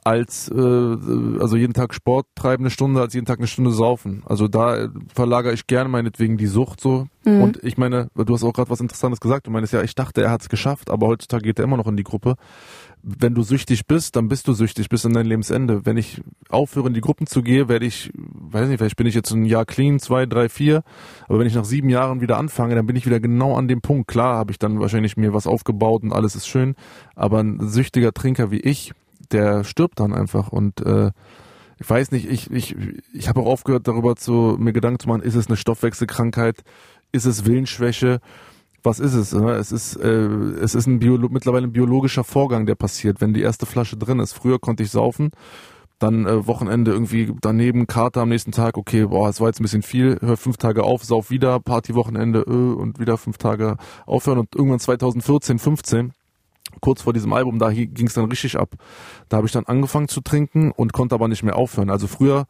B: als äh, also jeden Tag Sport treiben eine Stunde, als jeden Tag eine Stunde saufen. Also da verlagere ich gerne meinetwegen die Sucht so. Mhm. Und ich meine, du hast auch gerade was Interessantes gesagt. Du meinst ja, ich dachte, er hat es geschafft, aber heutzutage geht er immer noch in die Gruppe. Wenn du süchtig bist, dann bist du süchtig bis an dein Lebensende. Wenn ich aufhöre, in die Gruppen zu gehen, werde ich, weiß nicht, vielleicht bin ich jetzt ein Jahr clean, zwei, drei, vier. Aber wenn ich nach sieben Jahren wieder anfange, dann bin ich wieder genau an dem Punkt. Klar habe ich dann wahrscheinlich mir was aufgebaut und alles ist schön. Aber ein süchtiger Trinker wie ich, der stirbt dann einfach und äh, ich weiß nicht, ich, ich, ich habe auch aufgehört darüber zu mir Gedanken zu machen, ist es eine Stoffwechselkrankheit, ist es Willensschwäche, was ist es? Ne? Es ist, äh, es ist ein Biolo mittlerweile ein biologischer Vorgang, der passiert, wenn die erste Flasche drin ist. Früher konnte ich saufen, dann äh, Wochenende irgendwie daneben, Karte am nächsten Tag, okay, boah, es war jetzt ein bisschen viel, hör fünf Tage auf, sauf wieder, Partywochenende äh, und wieder fünf Tage aufhören und irgendwann 2014, 15 kurz vor diesem Album, da ging es dann richtig ab. Da habe ich dann angefangen zu trinken und konnte aber nicht mehr aufhören. Also früher,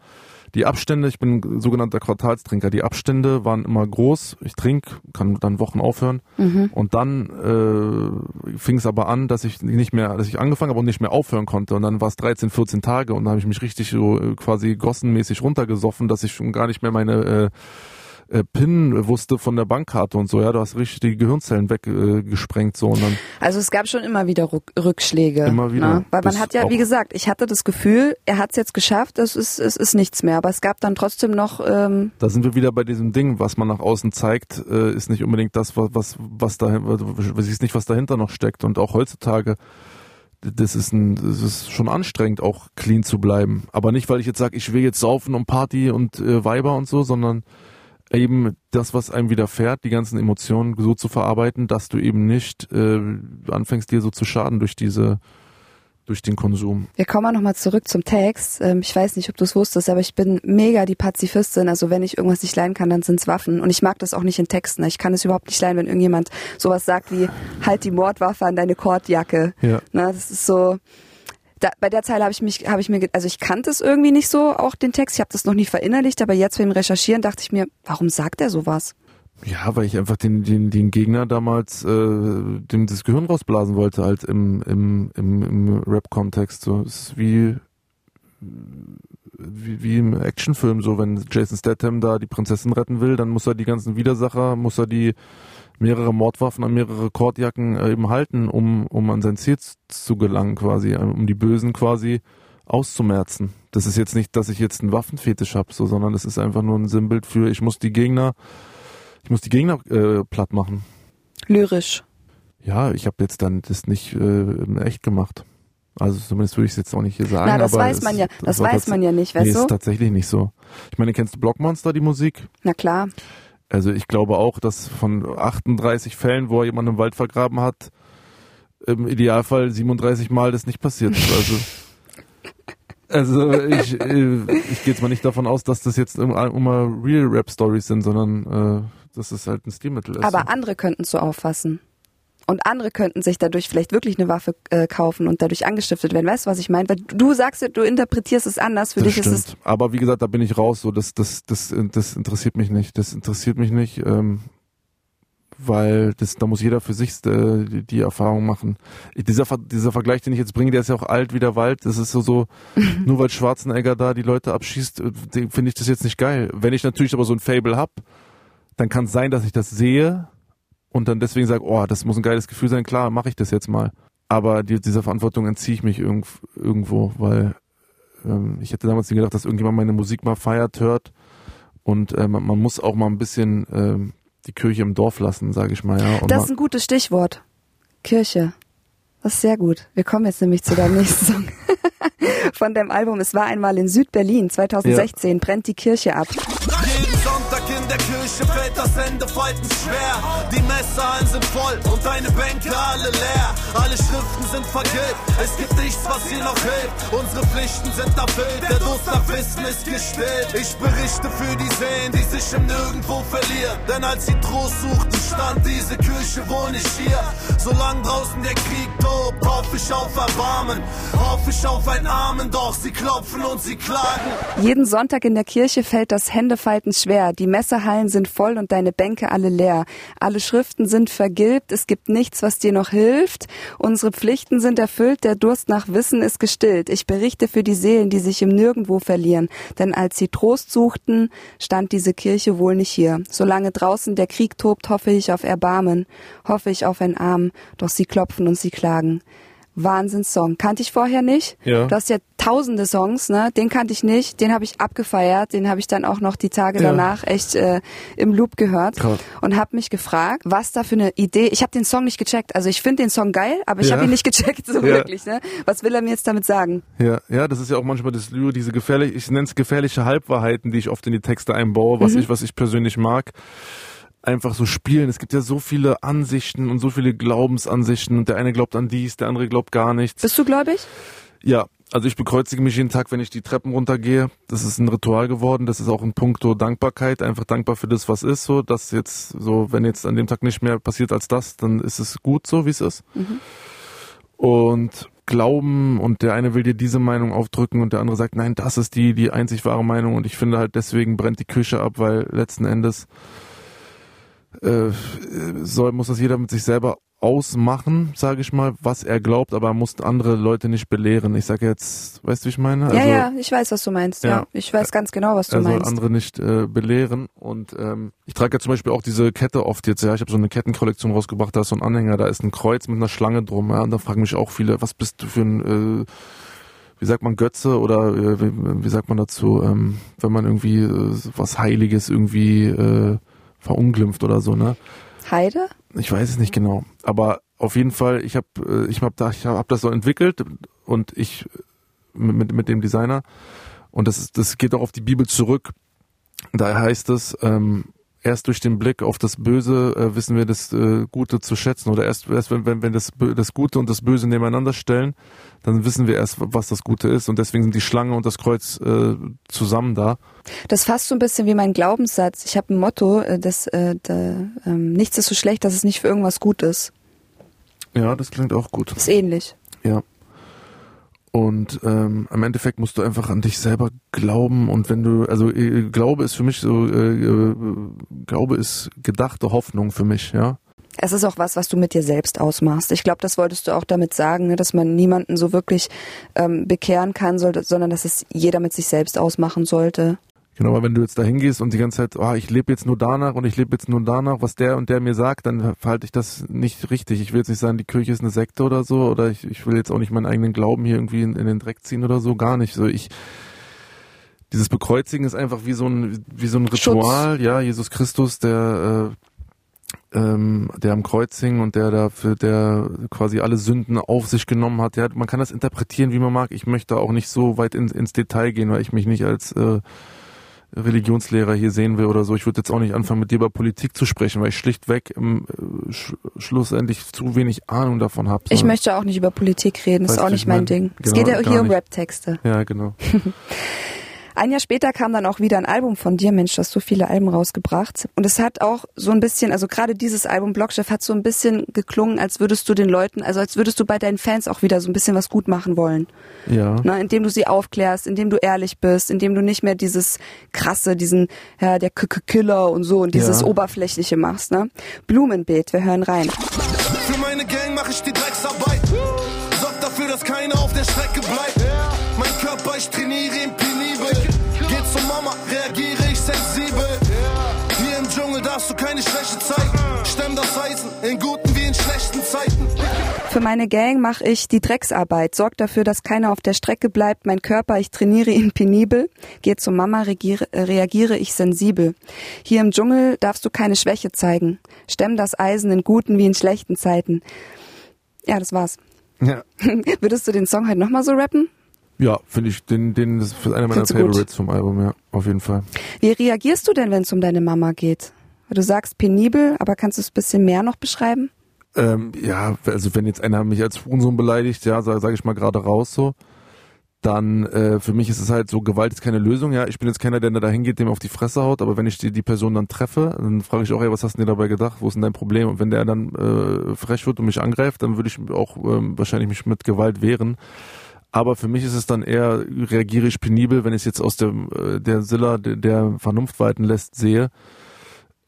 B: Die Abstände, ich bin sogenannter Quartalstrinker, die Abstände waren immer groß. Ich trinke, kann dann Wochen aufhören.
C: Mhm.
B: Und dann äh, fing es aber an, dass ich nicht mehr, dass ich angefangen habe und nicht mehr aufhören konnte. Und dann war es 13, 14 Tage und dann habe ich mich richtig so äh, quasi gossenmäßig runtergesoffen, dass ich schon gar nicht mehr meine äh, äh, PIN wusste von der Bankkarte und so, ja, du hast richtig die Gehirnzellen weggesprengt äh, so und dann
C: Also es gab schon immer wieder Rück Rückschläge.
B: Immer wieder.
C: Ne? Weil man hat ja, wie gesagt, ich hatte das Gefühl, er hat es jetzt geschafft, es ist, es ist nichts mehr. Aber es gab dann trotzdem noch, ähm,
B: Da sind wir wieder bei diesem Ding, was man nach außen zeigt, äh, ist nicht unbedingt das, was, was, was da, was ist nicht, was dahinter noch steckt. Und auch heutzutage, das ist ein, das ist schon anstrengend, auch clean zu bleiben. Aber nicht, weil ich jetzt sage, ich will jetzt saufen und Party und äh, Weiber und so, sondern eben das, was einem widerfährt, die ganzen Emotionen so zu verarbeiten, dass du eben nicht äh, anfängst, dir so zu schaden durch diese, durch den Konsum.
C: wir kommen mal nochmal zurück zum Text. Ähm, ich weiß nicht, ob du es wusstest, aber ich bin mega die Pazifistin. Also wenn ich irgendwas nicht leiden kann, dann sind's Waffen. Und ich mag das auch nicht in Texten. Ich kann es überhaupt nicht leiden, wenn irgendjemand sowas sagt wie, halt die Mordwaffe an deine Kordjacke.
B: Ja.
C: Na, das ist so. Da, bei der Zeile habe ich mich, habe ich mir, also ich kannte es irgendwie nicht so, auch den Text. Ich habe das noch nie verinnerlicht, aber jetzt beim Recherchieren dachte ich mir, warum sagt er sowas?
B: Ja, weil ich einfach den, den, den Gegner damals äh, dem das Gehirn rausblasen wollte, halt im, im, im, im Rap-Kontext. So es ist wie, wie, wie im Actionfilm, so wenn Jason Statham da die Prinzessin retten will, dann muss er die ganzen Widersacher, muss er die mehrere Mordwaffen an mehrere Kordjacken äh, eben halten, um, um an sein Ziel zu gelangen quasi, äh, um die Bösen quasi auszumerzen. Das ist jetzt nicht, dass ich jetzt einen Waffenfetisch habe, so, sondern das ist einfach nur ein Sinnbild für, ich muss die Gegner ich muss die Gegner äh, platt machen.
C: Lyrisch.
B: Ja, ich habe jetzt dann das nicht äh, echt gemacht. Also zumindest würde ich es jetzt auch nicht hier sagen.
C: Na, das weiß
B: es-
C: man ja, das weiß man ja nicht,
B: Nee,
C: weißt
B: ist
C: du?
B: tatsächlich nicht so. Ich meine, kennst du Blockmonster, die Musik?
C: Na klar.
B: Also ich glaube auch, dass von 38 Fällen, wo er jemanden im Wald vergraben hat, im Idealfall 37 Mal das nicht passiert ist. Also, also ich, äh, ich gehe jetzt mal nicht davon aus, dass das jetzt immer, Real Rap Stories sind, sondern äh, dass es halt ein Stilmittel ist.
C: Aber andere könnten so auffassen. Und andere könnten sich dadurch vielleicht wirklich eine Waffe äh, kaufen und dadurch angestiftet werden. Weißt du, was ich meine? Weil du sagst, ja, du interpretierst es anders. Für
B: das
C: dich
B: stimmt.
C: ist es.
B: Aber wie gesagt, da bin ich raus. So, das, das, das, das interessiert mich nicht. Das interessiert mich nicht, ähm, weil das, da muss jeder für sich äh, die, die Erfahrung machen. Ich, dieser, dieser Vergleich, den ich jetzt bringe, der ist ja auch alt wie der Wald. Das ist so, so nur weil Schwarzenegger da die Leute abschießt, äh, finde ich das jetzt nicht geil. Wenn ich natürlich aber so ein Fable hab, dann kann es sein, dass ich das sehe und dann deswegen sage, oh, das muss ein geiles Gefühl sein. Klar, mache ich das jetzt mal. Aber die, dieser Verantwortung entziehe ich mich irgend, irgendwo, weil ähm, ich hätte damals nie gedacht, dass irgendjemand meine Musik mal feiert, hört. Und äh, man, man muss auch mal ein bisschen ähm, die Kirche im Dorf lassen, sage ich mal. Ja. Und
C: Das ist ein gutes Stichwort. Kirche. Das ist sehr gut. Wir kommen jetzt nämlich zu deinem nächsten Song. Von deinem Album Es war einmal in Südberlin 2016 brennt die Kirche ab.
D: Jeden Sonntag in der Kirche fällt das Ende falten schwer. Die Messerhallen sind voll und deine Bänke alle leer. Alle Schriften sind vergilbt, es gibt nichts, was hier noch hilft. Unsere Pflichten sind erfüllt, der Durst nach Wissen ist gestillt. Ich berichte für die Seelen, die sich im Nirgendwo verlieren. Denn als sie Trost suchten, stand diese Kirche wohl nicht hier. Solange draußen der Krieg tobt, hoffe ich auf Erbarmen. Hoffe ich auf ein Amen, doch sie klopfen und sie klagen.
C: Jeden Sonntag in der Kirche fällt das Händefalten schwer. Die Messerhallen sind voll und deine Bänke alle leer. Alle Schriften sind vergilbt, es gibt nichts, was dir noch hilft. Unsere Pflichten sind erfüllt, der Durst nach Wissen ist gestillt. Ich berichte für die Seelen, die sich im Nirgendwo verlieren. Denn als sie Trost suchten, stand diese Kirche wohl nicht hier. Solange draußen der Krieg tobt, hoffe ich auf Erbarmen, hoffe ich auf ein Arm, doch sie klopfen und sie klagen. Wahnsinnssong. Kannte ich vorher nicht.
B: Ja.
C: Du hast ja tausende Songs, ne? Den kannte ich nicht, den habe ich abgefeiert, den habe ich dann auch noch die Tage
B: Ja.
C: danach echt äh, im Loop gehört
B: Krass.
C: und habe mich gefragt, was da für eine Idee. Ich habe den Song nicht gecheckt. Also ich finde den Song geil, aber ich
B: Ja.
C: habe ihn nicht gecheckt so
B: Ja.
C: wirklich, ne? Was will er mir jetzt damit sagen?
B: Ja, ja, das ist ja auch manchmal das Lyro, diese gefährlich, ich nenne es gefährliche Halbwahrheiten, die ich oft in die Texte einbaue, was ich, was ich persönlich mag. Einfach so spielen. Es gibt ja so viele Ansichten und so viele Glaubensansichten und der eine glaubt an dies, der andere glaubt gar nichts.
C: Bist du gläubig?
B: Ja, also ich bekreuzige mich jeden Tag, wenn ich die Treppen runtergehe. Das ist ein Ritual geworden. Das ist auch ein Punkto Dankbarkeit. Einfach dankbar für das, was ist. So, dass jetzt so, wenn jetzt an dem Tag nicht mehr passiert als das, dann ist es gut so, wie es ist. Und glauben und der eine will dir diese Meinung aufdrücken und der andere sagt, nein, das ist die, die einzig wahre Meinung und ich finde halt deswegen brennt die Küche ab, weil letzten Endes äh, soll, muss das jeder mit sich selber ausmachen, sage ich mal, was er glaubt, aber er muss andere Leute nicht belehren. Ich sage jetzt, weißt du, wie ich meine?
C: Also, ja, ja, ich weiß, was du meinst. Ja, ja ich weiß ganz genau, was du
B: er
C: meinst.
B: Er soll andere nicht äh, belehren und ähm, ich trage ja zum Beispiel auch diese Kette oft jetzt. Ja, ich habe so eine Kettenkollektion rausgebracht. Da ist so ein Anhänger, da ist ein Kreuz mit einer Schlange drum. Ja, und da fragen mich auch viele, was bist du für ein äh, wie sagt man Götze oder äh, wie, wie, sagt man dazu, ähm, wenn man irgendwie äh, was Heiliges irgendwie äh, verunglimpft oder so, ne?
C: Heide?
B: Ich weiß es nicht genau, aber auf jeden Fall, ich habe äh, ich hab da ich habe das so entwickelt und ich mit mit dem Designer und das ist, das geht auch auf die Bibel zurück. Da heißt es ähm, erst durch den Blick auf das Böse äh, wissen wir das äh, Gute zu schätzen oder erst, erst wenn, wenn, wenn das, das Gute und das Böse nebeneinander stellen, dann wissen wir erst, was das Gute ist und deswegen sind die Schlange und das Kreuz äh, zusammen da.
C: Das fasst so ein bisschen wie mein Glaubenssatz. Ich habe ein Motto, äh, das äh, da, ähm, nichts ist so schlecht, dass es nicht für irgendwas gut ist.
B: Ja, das klingt auch gut.
C: Ist ähnlich.
B: Ja. Und ähm, im Endeffekt musst du einfach an dich selber glauben und wenn du, also äh, Glaube ist für mich so, äh, äh, Glaube ist gedachte Hoffnung für mich, ja.
C: Es ist auch was, was du mit dir selbst ausmachst. Ich glaube, das wolltest du auch damit sagen, ne, dass man niemanden so wirklich ähm, bekehren kann, sollte, sondern dass es jeder mit sich selbst ausmachen sollte.
B: Genau, aber wenn du jetzt da hingehst und die ganze Zeit, oh, ich lebe jetzt nur danach und ich lebe jetzt nur danach, was der und der mir sagt, dann verhalte ich das nicht richtig. Ich will jetzt nicht sagen, die Kirche ist eine Sekte oder so, oder ich, ich will jetzt auch nicht meinen eigenen Glauben hier irgendwie in, in den Dreck ziehen oder so, gar nicht. So ich, dieses Bekreuzigen ist einfach wie so ein, wie so ein Ritual, Schutz. ja, Jesus Christus, der, äh, ähm, der am Kreuz hing und der dafür, der quasi alle Sünden auf sich genommen hat. Ja, man kann das interpretieren, wie man mag. Ich möchte auch nicht so weit in, ins Detail gehen, weil ich mich nicht als äh, Religionslehrer hier sehen will oder so. Ich würde jetzt auch nicht anfangen, mit dir über Politik zu sprechen, weil ich schlichtweg im äh, Sch schlussendlich zu wenig Ahnung davon habe.
C: Ich möchte auch nicht über Politik reden, weißt ist auch nicht mein Ding. Genau, es geht ja hier um Rap-Texte.
B: Ja, genau.
C: Ein Jahr später kam dann auch wieder ein Album von dir, Mensch, du hast so viele Alben rausgebracht. Und es hat auch so ein bisschen, also gerade dieses Album Blockchef hat so ein bisschen geklungen, als würdest du den Leuten, also als würdest du bei deinen Fans auch wieder so ein bisschen was gut machen wollen.
B: Ja.
C: Na, indem du sie aufklärst, indem du ehrlich bist, indem du nicht mehr dieses krasse, diesen, ja, der K -K Killer und so und dieses ja. Oberflächliche machst, ne? Blumenbeet, wir hören rein.
D: Für meine Gang mache ich die Drecksarbeit. Sorg dafür, dass keiner auf der Strecke bleibt. Mein Körper, ich trainiere ihn keine Schwäche zeigen. Stemm das Eisen in guten wie in schlechten Zeiten.
C: Für meine Gang mache ich die Drecksarbeit, sorg dafür, dass keiner auf der Strecke bleibt. Mein Körper, ich trainiere ihn penibel. Gehe zur Mama, regiere, reagiere ich sensibel. Hier im Dschungel darfst du keine Schwäche zeigen. Stemm das Eisen in guten wie in schlechten Zeiten. Ja, das war's.
B: Ja.
C: Würdest du den Song halt nochmal so rappen?
B: Ja, finde ich, den, den das ist einer meiner Favorites vom Album, ja, auf jeden Fall.
C: Wie reagierst du denn, wenn es um deine Mama geht? Du sagst penibel, aber kannst du es ein bisschen mehr noch beschreiben?
B: Ähm, ja, also wenn jetzt einer mich als Hurensohn beleidigt, ja, sage sag ich mal gerade raus so, dann äh, für mich ist es halt so, Gewalt ist keine Lösung, ja. Ich bin jetzt keiner, der da hingeht, dem auf die Fresse haut, aber wenn ich die, die Person dann treffe, dann frage ich auch, ey, was hast du dir dabei gedacht? Wo ist denn dein Problem? Und wenn der dann äh, frech wird und mich angreift, dann würde ich auch ähm, wahrscheinlich mich mit Gewalt wehren. Aber für mich ist es dann eher, reagiere ich penibel, wenn ich es jetzt aus dem, äh, der Silla, der, Vernunft walten lässt, sehe.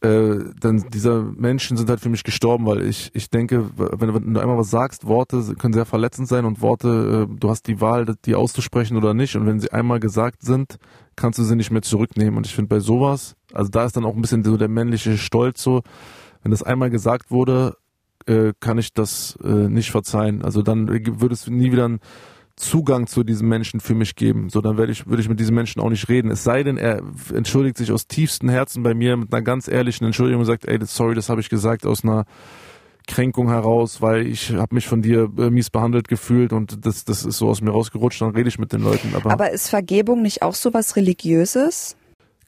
B: Äh, dann diese Menschen sind halt für mich gestorben, weil ich, ich denke, wenn, wenn du einmal was sagst, Worte können sehr verletzend sein und Worte, äh, du hast die Wahl, die auszusprechen oder nicht. Und wenn sie einmal gesagt sind, kannst du sie nicht mehr zurücknehmen. Und ich finde bei sowas, also da ist dann auch ein bisschen so der männliche Stolz so, wenn das einmal gesagt wurde, äh, kann ich das nicht verzeihen. Also dann würde es nie wieder ein Zugang zu diesem Menschen für mich geben. So, dann werde ich, würde ich mit diesem Menschen auch nicht reden. Es sei denn, er entschuldigt sich aus tiefstem Herzen bei mir mit einer ganz ehrlichen Entschuldigung und sagt, ey, sorry, das habe ich gesagt aus einer Kränkung heraus, weil ich habe mich von dir äh, mies behandelt gefühlt und das, das ist so aus mir rausgerutscht, dann rede ich mit den Leuten. Aber,
C: aber ist Vergebung nicht auch so was Religiöses?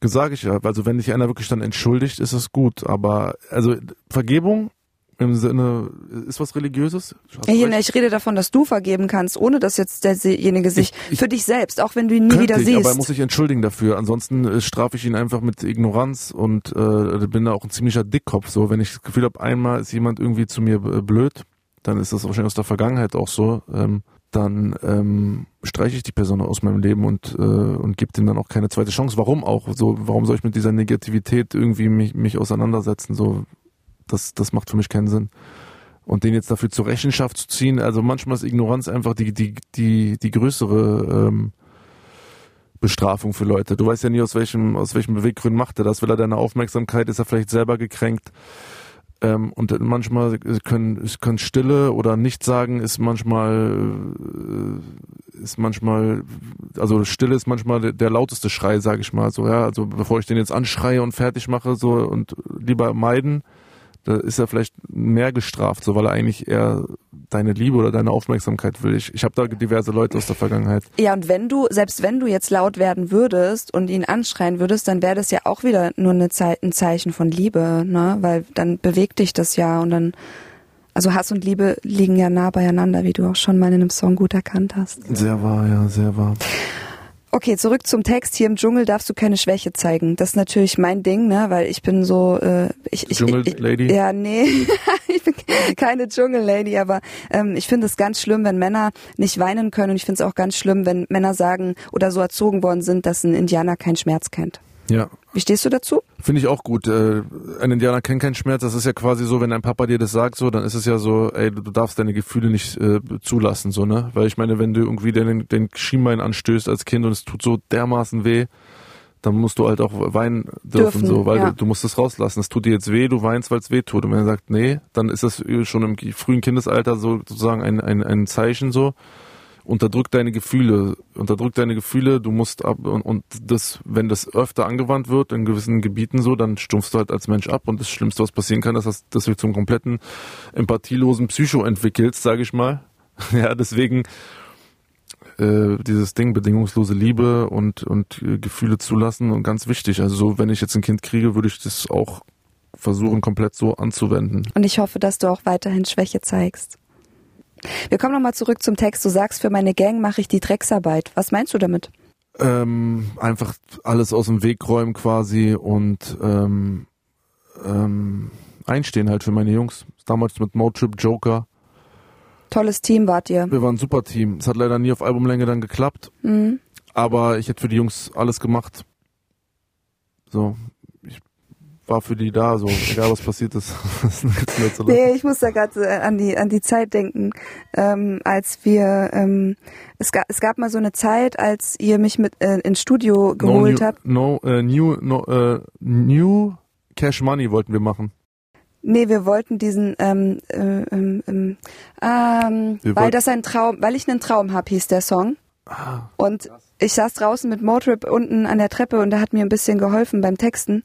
B: Sage ich ja. Also wenn sich einer wirklich dann entschuldigt, ist es gut. Aber also Vergebung im Sinne, ist was Religiöses?
C: Ja, ich rede davon, dass du vergeben kannst, ohne dass jetzt derjenige sich ich, für dich selbst, auch wenn du ihn nie wieder
B: ich,
C: siehst.
B: Aber er muss sich entschuldigen dafür. Ansonsten äh, strafe ich ihn einfach mit Ignoranz und äh, bin da auch ein ziemlicher Dickkopf. So, wenn ich das Gefühl habe, einmal ist jemand irgendwie zu mir blöd, dann ist das wahrscheinlich aus der Vergangenheit auch so. Ähm, dann ähm, streiche ich die Person aus meinem Leben und äh, und gebe dem dann auch keine zweite Chance. Warum auch? So, warum soll ich mit dieser Negativität irgendwie mich, mich auseinandersetzen? So, das das macht für mich keinen Sinn. Und den jetzt dafür zur Rechenschaft zu ziehen, also manchmal ist Ignoranz einfach die die die die größere ähm, Bestrafung für Leute. Du weißt ja nie aus welchem aus welchem Beweggründen macht er das. Will er deine Aufmerksamkeit? Ist er vielleicht selber gekränkt? Ähm, und manchmal können, können Stille oder Nichtsagen ist manchmal, äh, ist manchmal, also Stille ist manchmal der, der lauteste Schrei, sage ich mal so, ja. Also bevor ich den jetzt anschreie und fertig mache, so und lieber meiden, da ist er vielleicht mehr gestraft, so weil er eigentlich eher deine Liebe oder deine Aufmerksamkeit will. Ich, ich habe da diverse Leute aus der Vergangenheit.
C: Ja, und wenn du, selbst wenn du jetzt laut werden würdest und ihn anschreien würdest, dann wäre das ja auch wieder nur eine Zeit, ein Zeichen von Liebe, ne? Weil dann bewegt dich das ja und dann also Hass und Liebe liegen ja nah beieinander, wie du auch schon mal in einem Song gut erkannt hast.
B: Sehr wahr, ja, sehr wahr.
C: Okay, zurück zum Text. Hier im Dschungel darfst du keine Schwäche zeigen. Das ist natürlich mein Ding, ne, weil ich bin so äh, ich, ich,
B: Dschungel-Lady?
C: Ja, nee, ich bin keine Dschungel-Lady, aber ähm, ich finde es ganz schlimm, wenn Männer nicht weinen können und ich finde es auch ganz schlimm, wenn Männer sagen oder so erzogen worden sind, dass ein Indianer keinen Schmerz kennt.
B: Ja.
C: Wie stehst du dazu?
B: Finde ich auch gut. Äh, ein Indianer kennt keinen Schmerz. Das ist ja quasi so, wenn dein Papa dir das sagt, so, dann ist es ja so, ey, du darfst deine Gefühle nicht äh, zulassen, so, ne? Weil ich meine, wenn du irgendwie den, den Schienbein anstößt als Kind und es tut so dermaßen weh, dann musst du halt auch weinen dürfen,
C: Dürfen,
B: so, weil
C: ja.
B: du, du musst es rauslassen. Es tut dir jetzt weh, du weinst, weil es weh tut. Und wenn er sagt, nee, dann ist das schon im frühen Kindesalter so, sozusagen ein, ein, ein Zeichen so. Unterdrück deine Gefühle, unterdrück deine Gefühle, du musst ab und, und das, wenn das öfter angewandt wird in gewissen Gebieten so, dann stumpfst du halt als Mensch ab und das Schlimmste, was passieren kann, ist, dass, dass du zum kompletten empathielosen Psycho entwickelst, sage ich mal. Ja, deswegen äh, dieses Ding, bedingungslose Liebe und, und äh, Gefühle zulassen und ganz wichtig. Also so, wenn ich jetzt ein Kind kriege, würde ich das auch versuchen, komplett so anzuwenden.
C: Und ich hoffe, dass du auch weiterhin Schwäche zeigst. Wir kommen nochmal zurück zum Text. Du sagst, für meine Gang mache ich die Drecksarbeit. Was meinst du damit?
B: Ähm, einfach alles aus dem Weg räumen quasi und ähm, ähm, einstehen halt für meine Jungs. Damals mit Motrip Joker.
C: Tolles Team wart ihr.
B: Wir waren ein super Team. Es hat leider nie auf Albumlänge dann geklappt.
C: Mhm.
B: Aber ich hätte für die Jungs alles gemacht. So, war für die da, so, egal was passiert ist. Das.
C: Nee, ich muss da gerade äh, an die an die Zeit denken, ähm, als wir ähm, es gab es gab mal so eine Zeit, als ihr mich mit äh, ins Studio geholt
B: no,
C: habt.
B: new, No, äh, new, no, äh, new Cash Money wollten wir machen.
C: Nee, wir wollten diesen ähm, äh, ähm, ähm, ähm, weil das ein Traum, weil ich einen Traum hab, hieß der Song.
B: Ah,
C: Und ich saß draußen mit Motrip unten an der Treppe und der hat mir ein bisschen geholfen beim Texten.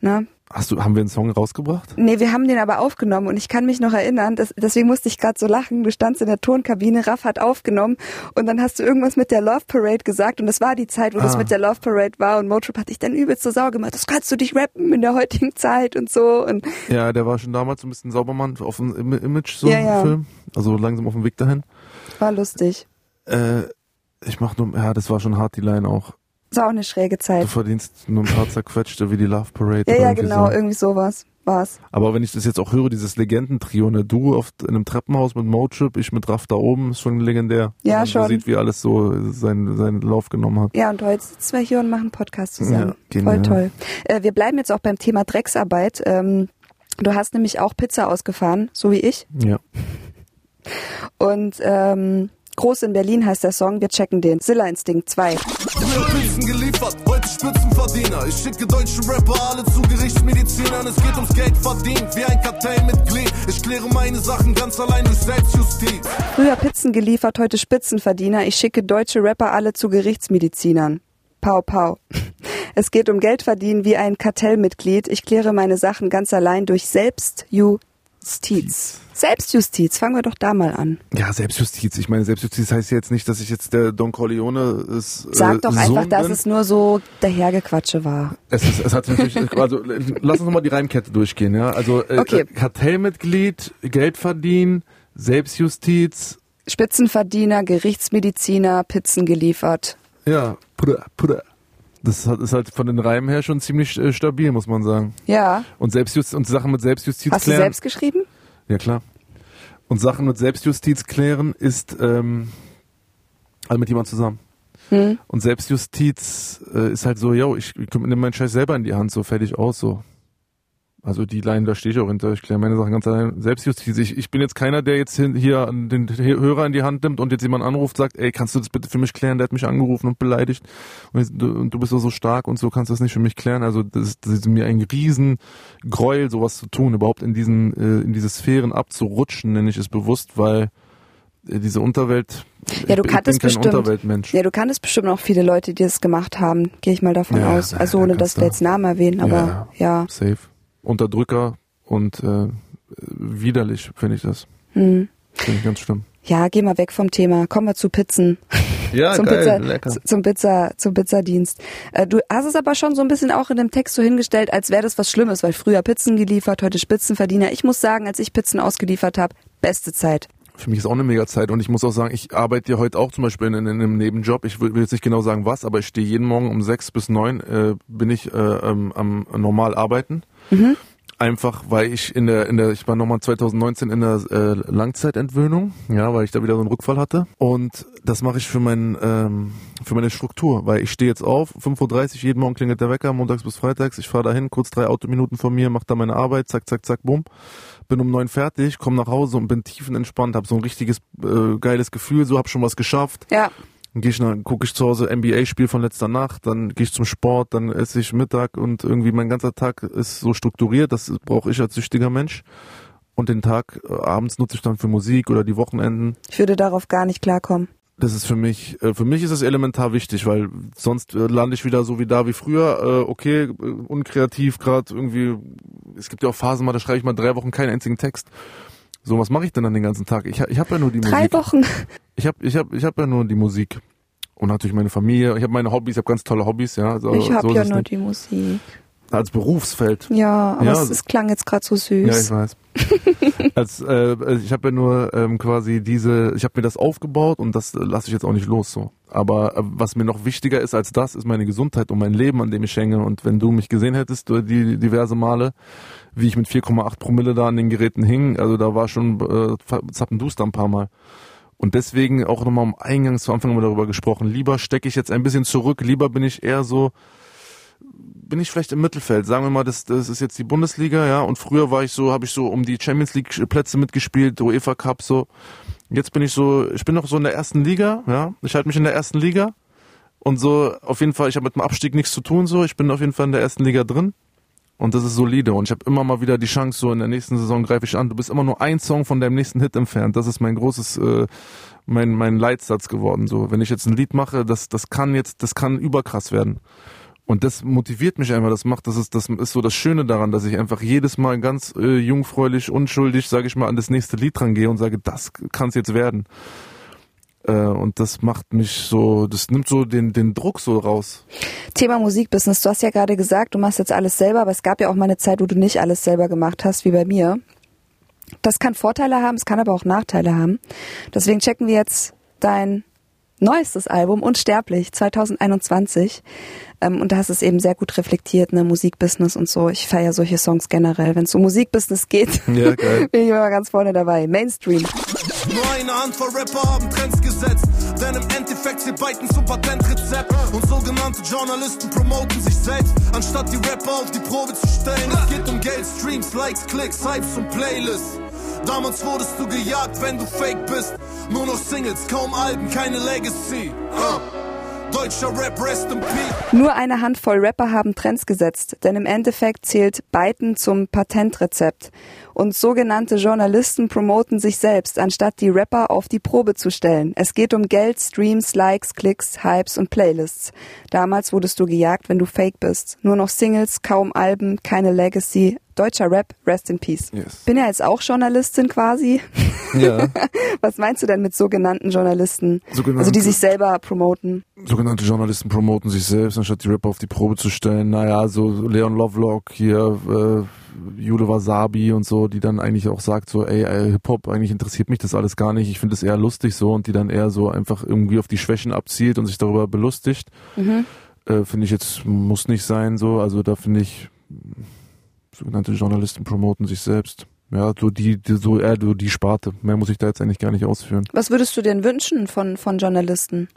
C: Ne?
B: Hast du, haben wir einen Song rausgebracht?
C: Nee, wir haben den aber aufgenommen und ich kann mich noch erinnern, das, deswegen musste ich gerade so lachen. Du standst in der Tonkabine, Raff hat aufgenommen und dann hast du irgendwas mit der Love Parade gesagt und das war die Zeit, wo das
B: Ah.
C: mit der Love Parade war und Motrip hat dich dann übelst zur Sau gemacht. Das kannst du dich rappen in der heutigen Zeit und so und
B: Ja, der war schon damals ein bisschen Saubermann auf dem Im- Image, so
C: Ja, ja.
B: Film. Also langsam auf dem Weg dahin.
C: war lustig.
B: Äh, ich mach nur, ja, das war schon hart, die Line auch.
C: Das war auch eine schräge
B: Du
C: Zeit.
B: verdienst nur ein paar zerquetschte wie die Love Parade.
C: Ja, ja,
B: irgendwie
C: genau,
B: So.
C: irgendwie sowas war's.
B: Aber wenn ich das jetzt auch höre, dieses Legendentrio, ne, du auf, in einem Treppenhaus mit Motrip, ich mit Raff da oben, ist schon legendär.
C: Ja,
B: man
C: schon.
B: So sieht, wie alles so seinen, seinen Lauf genommen hat.
C: Ja, und heute sitzen wir hier und machen einen Podcast zusammen.
B: Ja.
C: Voll toll. Äh, wir bleiben jetzt auch beim Thema Drecksarbeit. Ähm, du hast nämlich auch Pizza ausgefahren, so wie ich.
B: Ja.
C: Und ähm, Groß in Berlin heißt der Song. Wir checken den. Silla Instinct 2.
D: Früher Pizzen geliefert, heute Spitzenverdiener. Ich schicke deutsche Rapper alle zu Gerichtsmedizinern. Es geht ums Geld verdient, wie ein Kartellmitglied. Ich kläre meine Sachen ganz allein durch Selbstjustiz.
C: Früher Pizzen geliefert, heute Spitzenverdiener. Ich schicke deutsche Rapper alle zu Gerichtsmedizinern. Pau, pau. Es geht um Geld verdienen wie ein Kartellmitglied. Ich kläre meine Sachen ganz allein durch Selbstjustiz. Selbstjustiz, fangen wir doch da mal an.
B: Ja, Selbstjustiz. Ich meine, Selbstjustiz heißt jetzt nicht, dass ich jetzt der Don Corleone ist.
C: Sag
B: äh,
C: doch
B: Sohn
C: einfach, dass
B: bin.
C: es nur so dahergequatsche war.
B: Es, ist, es hat natürlich, also äh, lass uns nochmal die Reimkette durchgehen, ja. Also äh,
C: Okay.
B: äh, Kartellmitglied, Geld verdienen, Selbstjustiz,
C: Spitzenverdiener, Gerichtsmediziner, Pizzen geliefert.
B: ja, Puder, Puder. Das ist halt von den Reimen her schon ziemlich äh, stabil, muss man sagen.
C: Ja.
B: Und Selbstjustiz und Sachen mit Selbstjustiz
C: Hast du
B: klären.
C: selbst geschrieben?
B: Ja klar. Und Sachen mit Selbstjustiz klären ist ähm, Halt mit jemand zusammen.
C: Hm.
B: Und Selbstjustiz äh, ist halt so, yo, ich, ich nehme meinen Scheiß selber in die Hand, so fertig aus, so. Also die Line, da stehe ich auch hinter. Ich kläre meine Sachen ganz allein. Selbstjustiz. Ich, ich bin jetzt keiner, der jetzt hin, hier den Hörer in die Hand nimmt und jetzt jemand anruft, sagt, ey, kannst du das bitte für mich klären? Der hat mich angerufen und beleidigt. Und, du, und du bist doch so stark und so kannst du das nicht für mich klären. Also das, ist- das ist mir ein Riesengräuel, sowas zu tun, überhaupt in diesen, äh, in diese Sphären abzurutschen, nenne ich es bewusst, weil äh, diese Unterwelt,
C: Ja, du kanntest
B: kein
C: bestimmt-. Ja, du kanntest bestimmt auch viele Leute, die das gemacht haben. Gehe ich mal davon
B: Ja,
C: aus. Also ohne,
B: kannst
C: dass wir jetzt Namen erwähnen, aber ja.
B: Safe. Unterdrücker und äh, widerlich finde ich das.
C: Hm.
B: Finde ich ganz schlimm.
C: Ja, geh mal weg vom Thema. Kommen wir zu Pizzen.
B: Ja,
C: zum Pizza, z- zum Pizza, zum Pizzadienst. Äh, du hast es aber schon so ein bisschen auch in dem Text so hingestellt, als wäre das was Schlimmes, weil früher Pizzen geliefert, heute Spitzenverdiener. Ich muss sagen, als ich Pizzen ausgeliefert habe, beste Zeit.
B: Für mich ist auch eine mega Zeit und ich muss auch sagen, ich arbeite ja heute auch zum Beispiel in, in einem Nebenjob. Ich will will jetzt nicht genau sagen was, aber ich stehe jeden Morgen um sechs bis neun äh, bin ich äh, ähm, am normal arbeiten. Einfach, weil ich in der, in der, ich war nochmal 2019 in der äh, Langzeitentwöhnung, ja, weil ich da wieder so einen Rückfall hatte. Und das mache ich für mein, ähm, für meine Struktur, weil ich stehe jetzt auf, 5.30 Uhr, jeden Morgen klingelt der Wecker, montags bis freitags, ich fahre dahin, kurz drei Autominuten von mir, mache da meine Arbeit, zack, zack, zack, bumm. Bin um neun fertig, komme nach Hause und bin tiefenentspannt, habe so ein richtiges äh, geiles Gefühl, so hab schon was geschafft.
C: Ja,
B: Dann gehe ich nach, gucke ich zu Hause NBA-Spiel von letzter Nacht, dann gehe ich zum Sport, dann esse ich Mittag und irgendwie mein ganzer Tag ist so strukturiert, das brauche ich als süchtiger Mensch. Und den Tag äh, abends nutze ich dann für Musik oder die Wochenenden.
C: ich würde darauf gar nicht klarkommen.
B: Das ist für mich, äh, für mich ist es elementar wichtig, weil sonst äh, lande ich wieder so wie da wie früher. Äh, okay, unkreativ gerade irgendwie. Es gibt ja auch Phasen mal, da schreibe ich mal drei Wochen keinen einzigen Text. So, was mache ich denn dann den ganzen Tag? Ich, ich habe ja nur die
C: Drei
B: Musik.
C: Wochen.
B: Ich habe ich hab, ich hab ja nur die Musik. Und natürlich meine Familie. Ich habe meine Hobbys, ich habe ganz tolle Hobbys, ja. So,
C: Ich habe
B: so
C: ja nur
B: nicht.
C: die Musik.
B: Als Berufsfeld.
C: Ja, aber
B: Ja,
C: es, es klang jetzt gerade so
B: Ja, ich
C: süß.
B: weiß. Als, äh, ich habe ja nur ähm, quasi diese, ich habe mir das aufgebaut und das lasse ich jetzt auch nicht los so. Aber äh, was mir noch wichtiger ist als das, ist meine Gesundheit und mein Leben, an dem ich hänge. Und wenn du mich gesehen hättest, du, die diverse Male, wie ich mit 4,8 Promille da an den Geräten hing, also da war schon äh, Zappenduster ein paar Mal. Und deswegen auch nochmal am Eingangs zu Anfang haben wir darüber gesprochen. Lieber stecke ich jetzt ein bisschen zurück, lieber bin ich eher so, bin ich vielleicht im Mittelfeld. Sagen wir mal, das, das ist jetzt die Bundesliga, ja. Und früher war ich so, habe ich so um die Champions League Plätze mitgespielt, UEFA Cup so. Jetzt bin ich so, ich bin noch so in der ersten Liga, ja. Ich halte mich in der ersten Liga. Und so, auf jeden Fall, ich habe mit dem Abstieg nichts zu tun, so. Ich bin auf jeden Fall in der ersten Liga drin. Und das ist solide. Und ich habe immer mal wieder die Chance, so in der nächsten Saison greife ich an. Du bist immer nur ein Song von deinem nächsten Hit entfernt. Das ist mein großes, äh, mein, mein Leitsatz geworden. So, wenn ich jetzt ein Lied mache, das, das kann jetzt, das kann überkrass werden. Und das motiviert mich einfach, das macht, das ist, das ist so das Schöne daran, dass ich einfach jedes Mal ganz äh, jungfräulich, unschuldig, sage ich mal, an das nächste Lied rangehe und sage, das kann es jetzt werden. Äh, und das macht mich so, das nimmt so den, den Druck so raus.
C: Thema Musikbusiness. Du hast ja gerade gesagt, du machst jetzt alles selber, aber es gab ja auch mal eine Zeit, wo du nicht alles selber gemacht hast, wie bei mir. Das kann Vorteile haben, es kann aber auch Nachteile haben. Deswegen checken wir jetzt dein neuestes Album, Unsterblich, 2021. Ähm, und da hast du es eben sehr gut reflektiert, ne, Musikbusiness und so. Ich feiere solche Songs generell. Wenn es um Musikbusiness geht,
B: Ja, geil.
C: bin ich immer ganz vorne dabei. Mainstream.
D: Nur eine Handvoll Rapper haben Trends gesetzt, denn im Endeffekt sie beiden zum Patentrezept. Und sogenannte Journalisten promoten sich selbst, anstatt die Rapper auf die Probe zu stellen. Es geht um Geld, Streams, Likes, Klicks, Hypes und Playlists. Damals wurdest du gejagt, wenn du fake bist. Nur noch Singles, kaum Alben, keine Legacy. Uh. Deutscher Rap, rest in peace.
C: Nur eine Handvoll Rapper haben Trends gesetzt, denn im Endeffekt zählt Byten zum Patentrezept. Und sogenannte Journalisten promoten sich selbst, anstatt die Rapper auf die Probe zu stellen. Es geht um Geld, Streams, Likes, Klicks, Hypes und Playlists. Damals wurdest du gejagt, wenn du fake bist. Nur noch Singles, kaum Alben, keine Legacy. Deutscher Rap, rest in peace.
B: Yes.
C: Bin ja jetzt auch Journalistin quasi.
B: Ja.
C: Was meinst du denn mit sogenannten Journalisten?
B: Sogenannte-
C: Also die sich selber promoten.
B: Sogenannte Journalisten promoten sich selbst, anstatt die Rapper auf die Probe zu stellen. Naja, so Leon Lovelock hier, äh, Jule Wasabi und so, die dann eigentlich auch sagt so, ey, ey Hip-Hop, eigentlich interessiert mich das alles gar nicht, ich finde es eher lustig so und die dann eher so einfach irgendwie auf die Schwächen abzielt und sich darüber belustigt. Äh, finde ich jetzt, muss nicht sein so, also da finde ich, sogenannte Journalisten promoten sich selbst. Ja, so die, die so eher so die Sparte. Mehr muss ich da jetzt eigentlich gar nicht ausführen.
C: Was würdest du denn wünschen von, von Journalisten?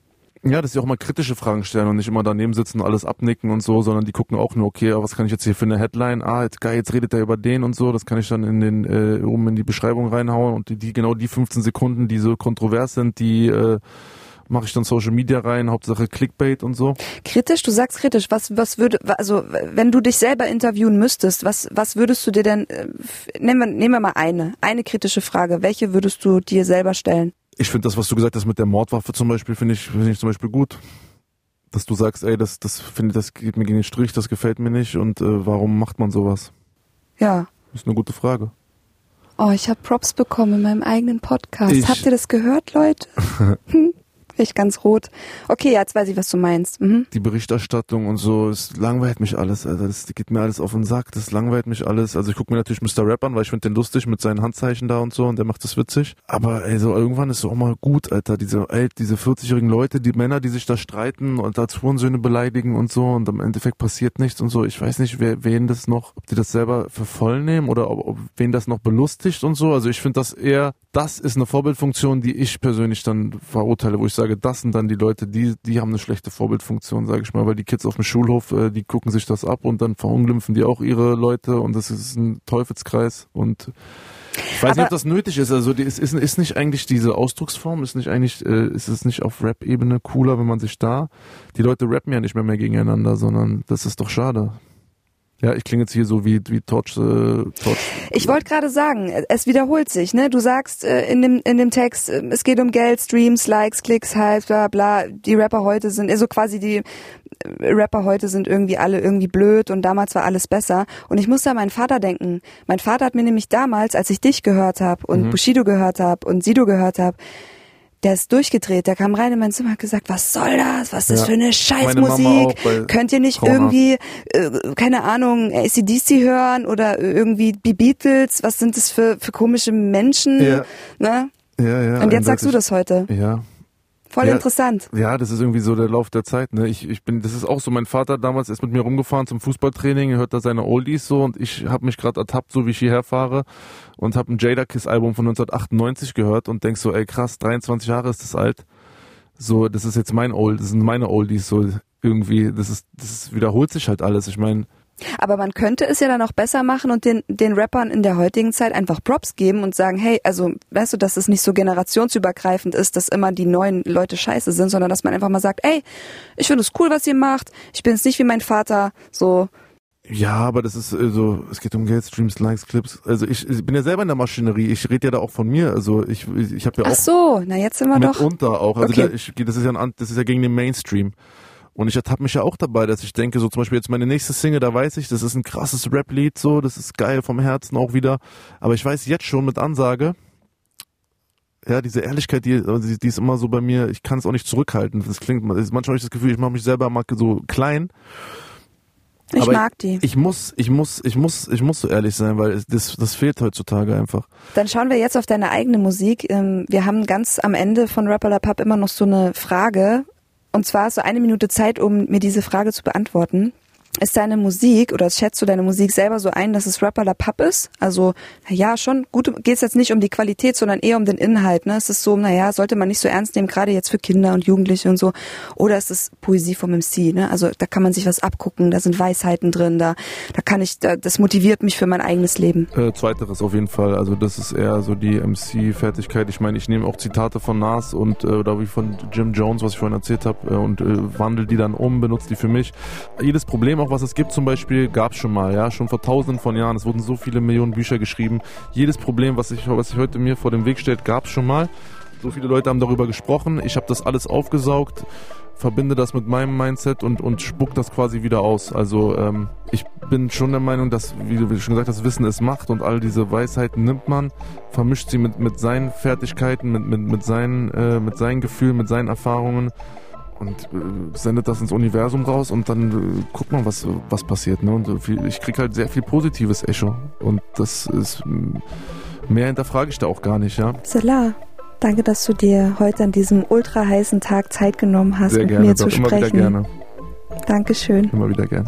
B: Ja, dass sie auch mal kritische Fragen stellen und nicht immer daneben sitzen und alles abnicken und so, sondern die gucken auch nur, okay, was kann ich jetzt hier für eine Headline? Ah, jetzt geil, jetzt redet er über den und so, das kann ich dann in den äh, oben in die Beschreibung reinhauen und die, die genau die 15 Sekunden, die so kontrovers sind, die äh, mache ich dann Social Media rein, Hauptsache Clickbait und so.
C: Kritisch, du sagst kritisch. Was, was würde, also wenn du dich selber interviewen müsstest, was, was würdest du dir denn, äh, nehmen wir, nehmen wir mal eine, eine kritische Frage. Welche würdest du dir selber stellen?
B: Ich finde das, was du gesagt hast mit der Mordwaffe zum Beispiel, finde ich, finde ich zum Beispiel gut. Dass du sagst, ey, das, das finde, das geht mir gegen den Strich, das gefällt mir nicht und äh, warum macht man sowas?
C: Ja.
B: Das ist eine gute Frage.
C: Oh, ich habe Props bekommen in meinem eigenen Podcast.
B: Ich-
C: Habt ihr das gehört, Leute? Hm, ich ganz rot. Okay, jetzt weiß ich, was du meinst. Mhm.
B: die Berichterstattung und so, es langweilt mich alles, Alter. Das geht mir alles auf den Sack, das langweilt mich alles. Also ich gucke mir natürlich Mr. Rap an, weil ich finde den lustig mit seinen Handzeichen da und so und der macht das witzig. Aber ey, so irgendwann ist es auch mal gut, Alter. Diese, ey, diese 40-jährigen Leute, die Männer, die sich da streiten und als Hurensöhne beleidigen und so und im Endeffekt passiert nichts und so. Ich weiß nicht, wer, wen das noch, ob die das selber für voll nehmen oder ob, ob wen das noch belustigt und so. Also ich finde das eher, das ist eine Vorbildfunktion, die ich persönlich dann verurteile, wo ich sage, das sind dann die Leute, die, die haben eine schlechte Vorbildfunktion, sage ich mal, weil die Kids auf dem Schulhof, äh, die gucken sich das ab und dann verunglimpfen die auch ihre Leute und das ist ein Teufelskreis und ich weiß nicht,
C: Aber-
B: ob das nötig ist. Also ist, ist, ist nicht eigentlich diese Ausdrucksform, ist nicht eigentlich, äh, ist es nicht auf Rap-Ebene cooler, wenn man sich da, die Leute rappen ja nicht mehr mehr gegeneinander, sondern das ist doch schade. Ja, ich klinge jetzt hier so wie, wie Torch, äh, Torch.
C: Ich wollte gerade sagen, es wiederholt sich, ne? Du sagst äh, in dem in dem Text, äh, es geht um Geld, Streams, Likes, Klicks, Hype, bla bla. Die Rapper heute sind, also quasi die äh, Rapper heute sind irgendwie alle irgendwie blöd und damals war alles besser. Und ich muss an meinen Vater denken. Mein Vater hat mir nämlich damals, als ich dich gehört habe und Bushido gehört habe und Sido gehört habe, der ist durchgedreht, der kam rein in mein Zimmer und hat gesagt, was soll das? Was ist das
B: Ja.
C: für eine Scheißmusik? Könnt ihr nicht
B: Frauenarzt.
C: irgendwie, äh, keine Ahnung, ACDC hören oder irgendwie die Beatles? Was sind das für, für komische Menschen?
B: Ja.
C: Ne?
B: Ja, ja.
C: Und jetzt sagst du das heute.
B: Ja.
C: Voll
B: Ja.
C: interessant.
B: Ja, das ist irgendwie so der Lauf der Zeit. Ne? Ich, ich bin, das ist auch so. Mein Vater damals ist mit mir rumgefahren zum Fußballtraining, hört da seine Oldies so und ich habe mich gerade ertappt, so wie ich hierher fahre und habe ein Jada Kiss Album von 1998 gehört und denk so, ey krass, 23 Jahre ist das alt. So, das ist jetzt mein Old, das sind meine Oldies so irgendwie. Das ist, das ist, wiederholt sich halt alles. Ich meine,
C: Aber man könnte es ja dann auch besser machen und den, den Rappern in der heutigen Zeit einfach Props geben und sagen, hey, also weißt du, dass es nicht so generationsübergreifend ist, dass immer die neuen Leute scheiße sind, sondern dass man einfach mal sagt, ey, ich finde es cool, was ihr macht, ich bin jetzt nicht wie mein Vater, so,
B: Ja, aber das ist so, es geht um Geld, Streams, Likes, Clips. Also ich, ich bin ja selber in der Maschinerie. Ich rede ja da auch von mir. Also ich, ich, habe ja
C: ach
B: auch
C: so, na jetzt sind wir doch.
B: mitunter auch. Also
C: Okay.
B: da, ich, das ist ja ein, das ist ja gegen den Mainstream. Und ich ertappe mich ja auch dabei, dass ich denke, so zum Beispiel jetzt meine nächste Single, da weiß ich, das ist ein krasses Rap-Lied, so, das ist geil vom Herzen auch wieder. Aber ich weiß jetzt schon mit Ansage, ja, diese Ehrlichkeit, die, also die, ist immer so bei mir, ich kann es auch nicht zurückhalten. Das klingt, manchmal habe ich das Gefühl, ich mache mich selber mal so klein.
C: Ich
B: aber
C: mag die.
B: Ich muss, ich muss, ich muss, ich muss so ehrlich sein, weil das, das fehlt heutzutage einfach.
C: Dann schauen wir jetzt auf deine eigene Musik. Ähm, Wir haben ganz am Ende von Rapper La Pub immer noch so eine Frage. Und zwar so eine Minute Zeit, um mir diese Frage zu beantworten. Ist deine Musik oder schätzt du deine Musik selber so ein, dass es Rapper La Pub ist? Also, ja, schon gut, geht es jetzt nicht um die Qualität, sondern eher um den Inhalt. Ne? Es ist so, naja, sollte man nicht so ernst nehmen, gerade jetzt für Kinder und Jugendliche und so. Oder ist es Poesie vom MC? Ne? Also da kann man sich was abgucken, da sind Weisheiten drin, da, da kann ich, da, das motiviert mich für mein eigenes Leben.
B: Äh, zweiteres auf jeden Fall. Also das ist eher so die MC-Fertigkeit. Ich meine, ich nehme auch Zitate von Nas und äh, oder wie von Jim Jones, was ich vorhin erzählt habe, äh, und äh, wandle die dann um, benutze die für mich. Jedes Problem, auch was es gibt zum Beispiel, gab es schon mal, ja, schon vor tausenden von Jahren. Es wurden so viele Millionen Bücher geschrieben. Jedes Problem, was sich was sich heute mir vor dem Weg stellt, gab es schon mal. So viele Leute haben darüber gesprochen. Ich habe das alles aufgesaugt, verbinde das mit meinem Mindset und, und spuck das quasi wieder aus. Also ähm, ich bin schon der Meinung, dass, wie du schon gesagt hast, Wissen ist Macht und all diese Weisheiten nimmt man, vermischt sie mit, mit seinen Fertigkeiten, mit, mit, mit, seinen, äh, mit seinen Gefühlen, mit seinen Erfahrungen und äh, sendet das ins Universum raus und dann äh, guckt man, was, was passiert. Ne? Und äh, viel, ich krieg halt sehr viel positives Echo und das ist, mehr hinterfrage ich da auch gar nicht, ja.
C: Salah, danke, dass du dir heute an diesem ultra heißen Tag Zeit genommen hast,
B: Sehr
C: mit
B: gerne,
C: mir
B: doch
C: zu
B: immer
C: sprechen.
B: wieder gerne.
C: Dankeschön.
B: Immer wieder gerne.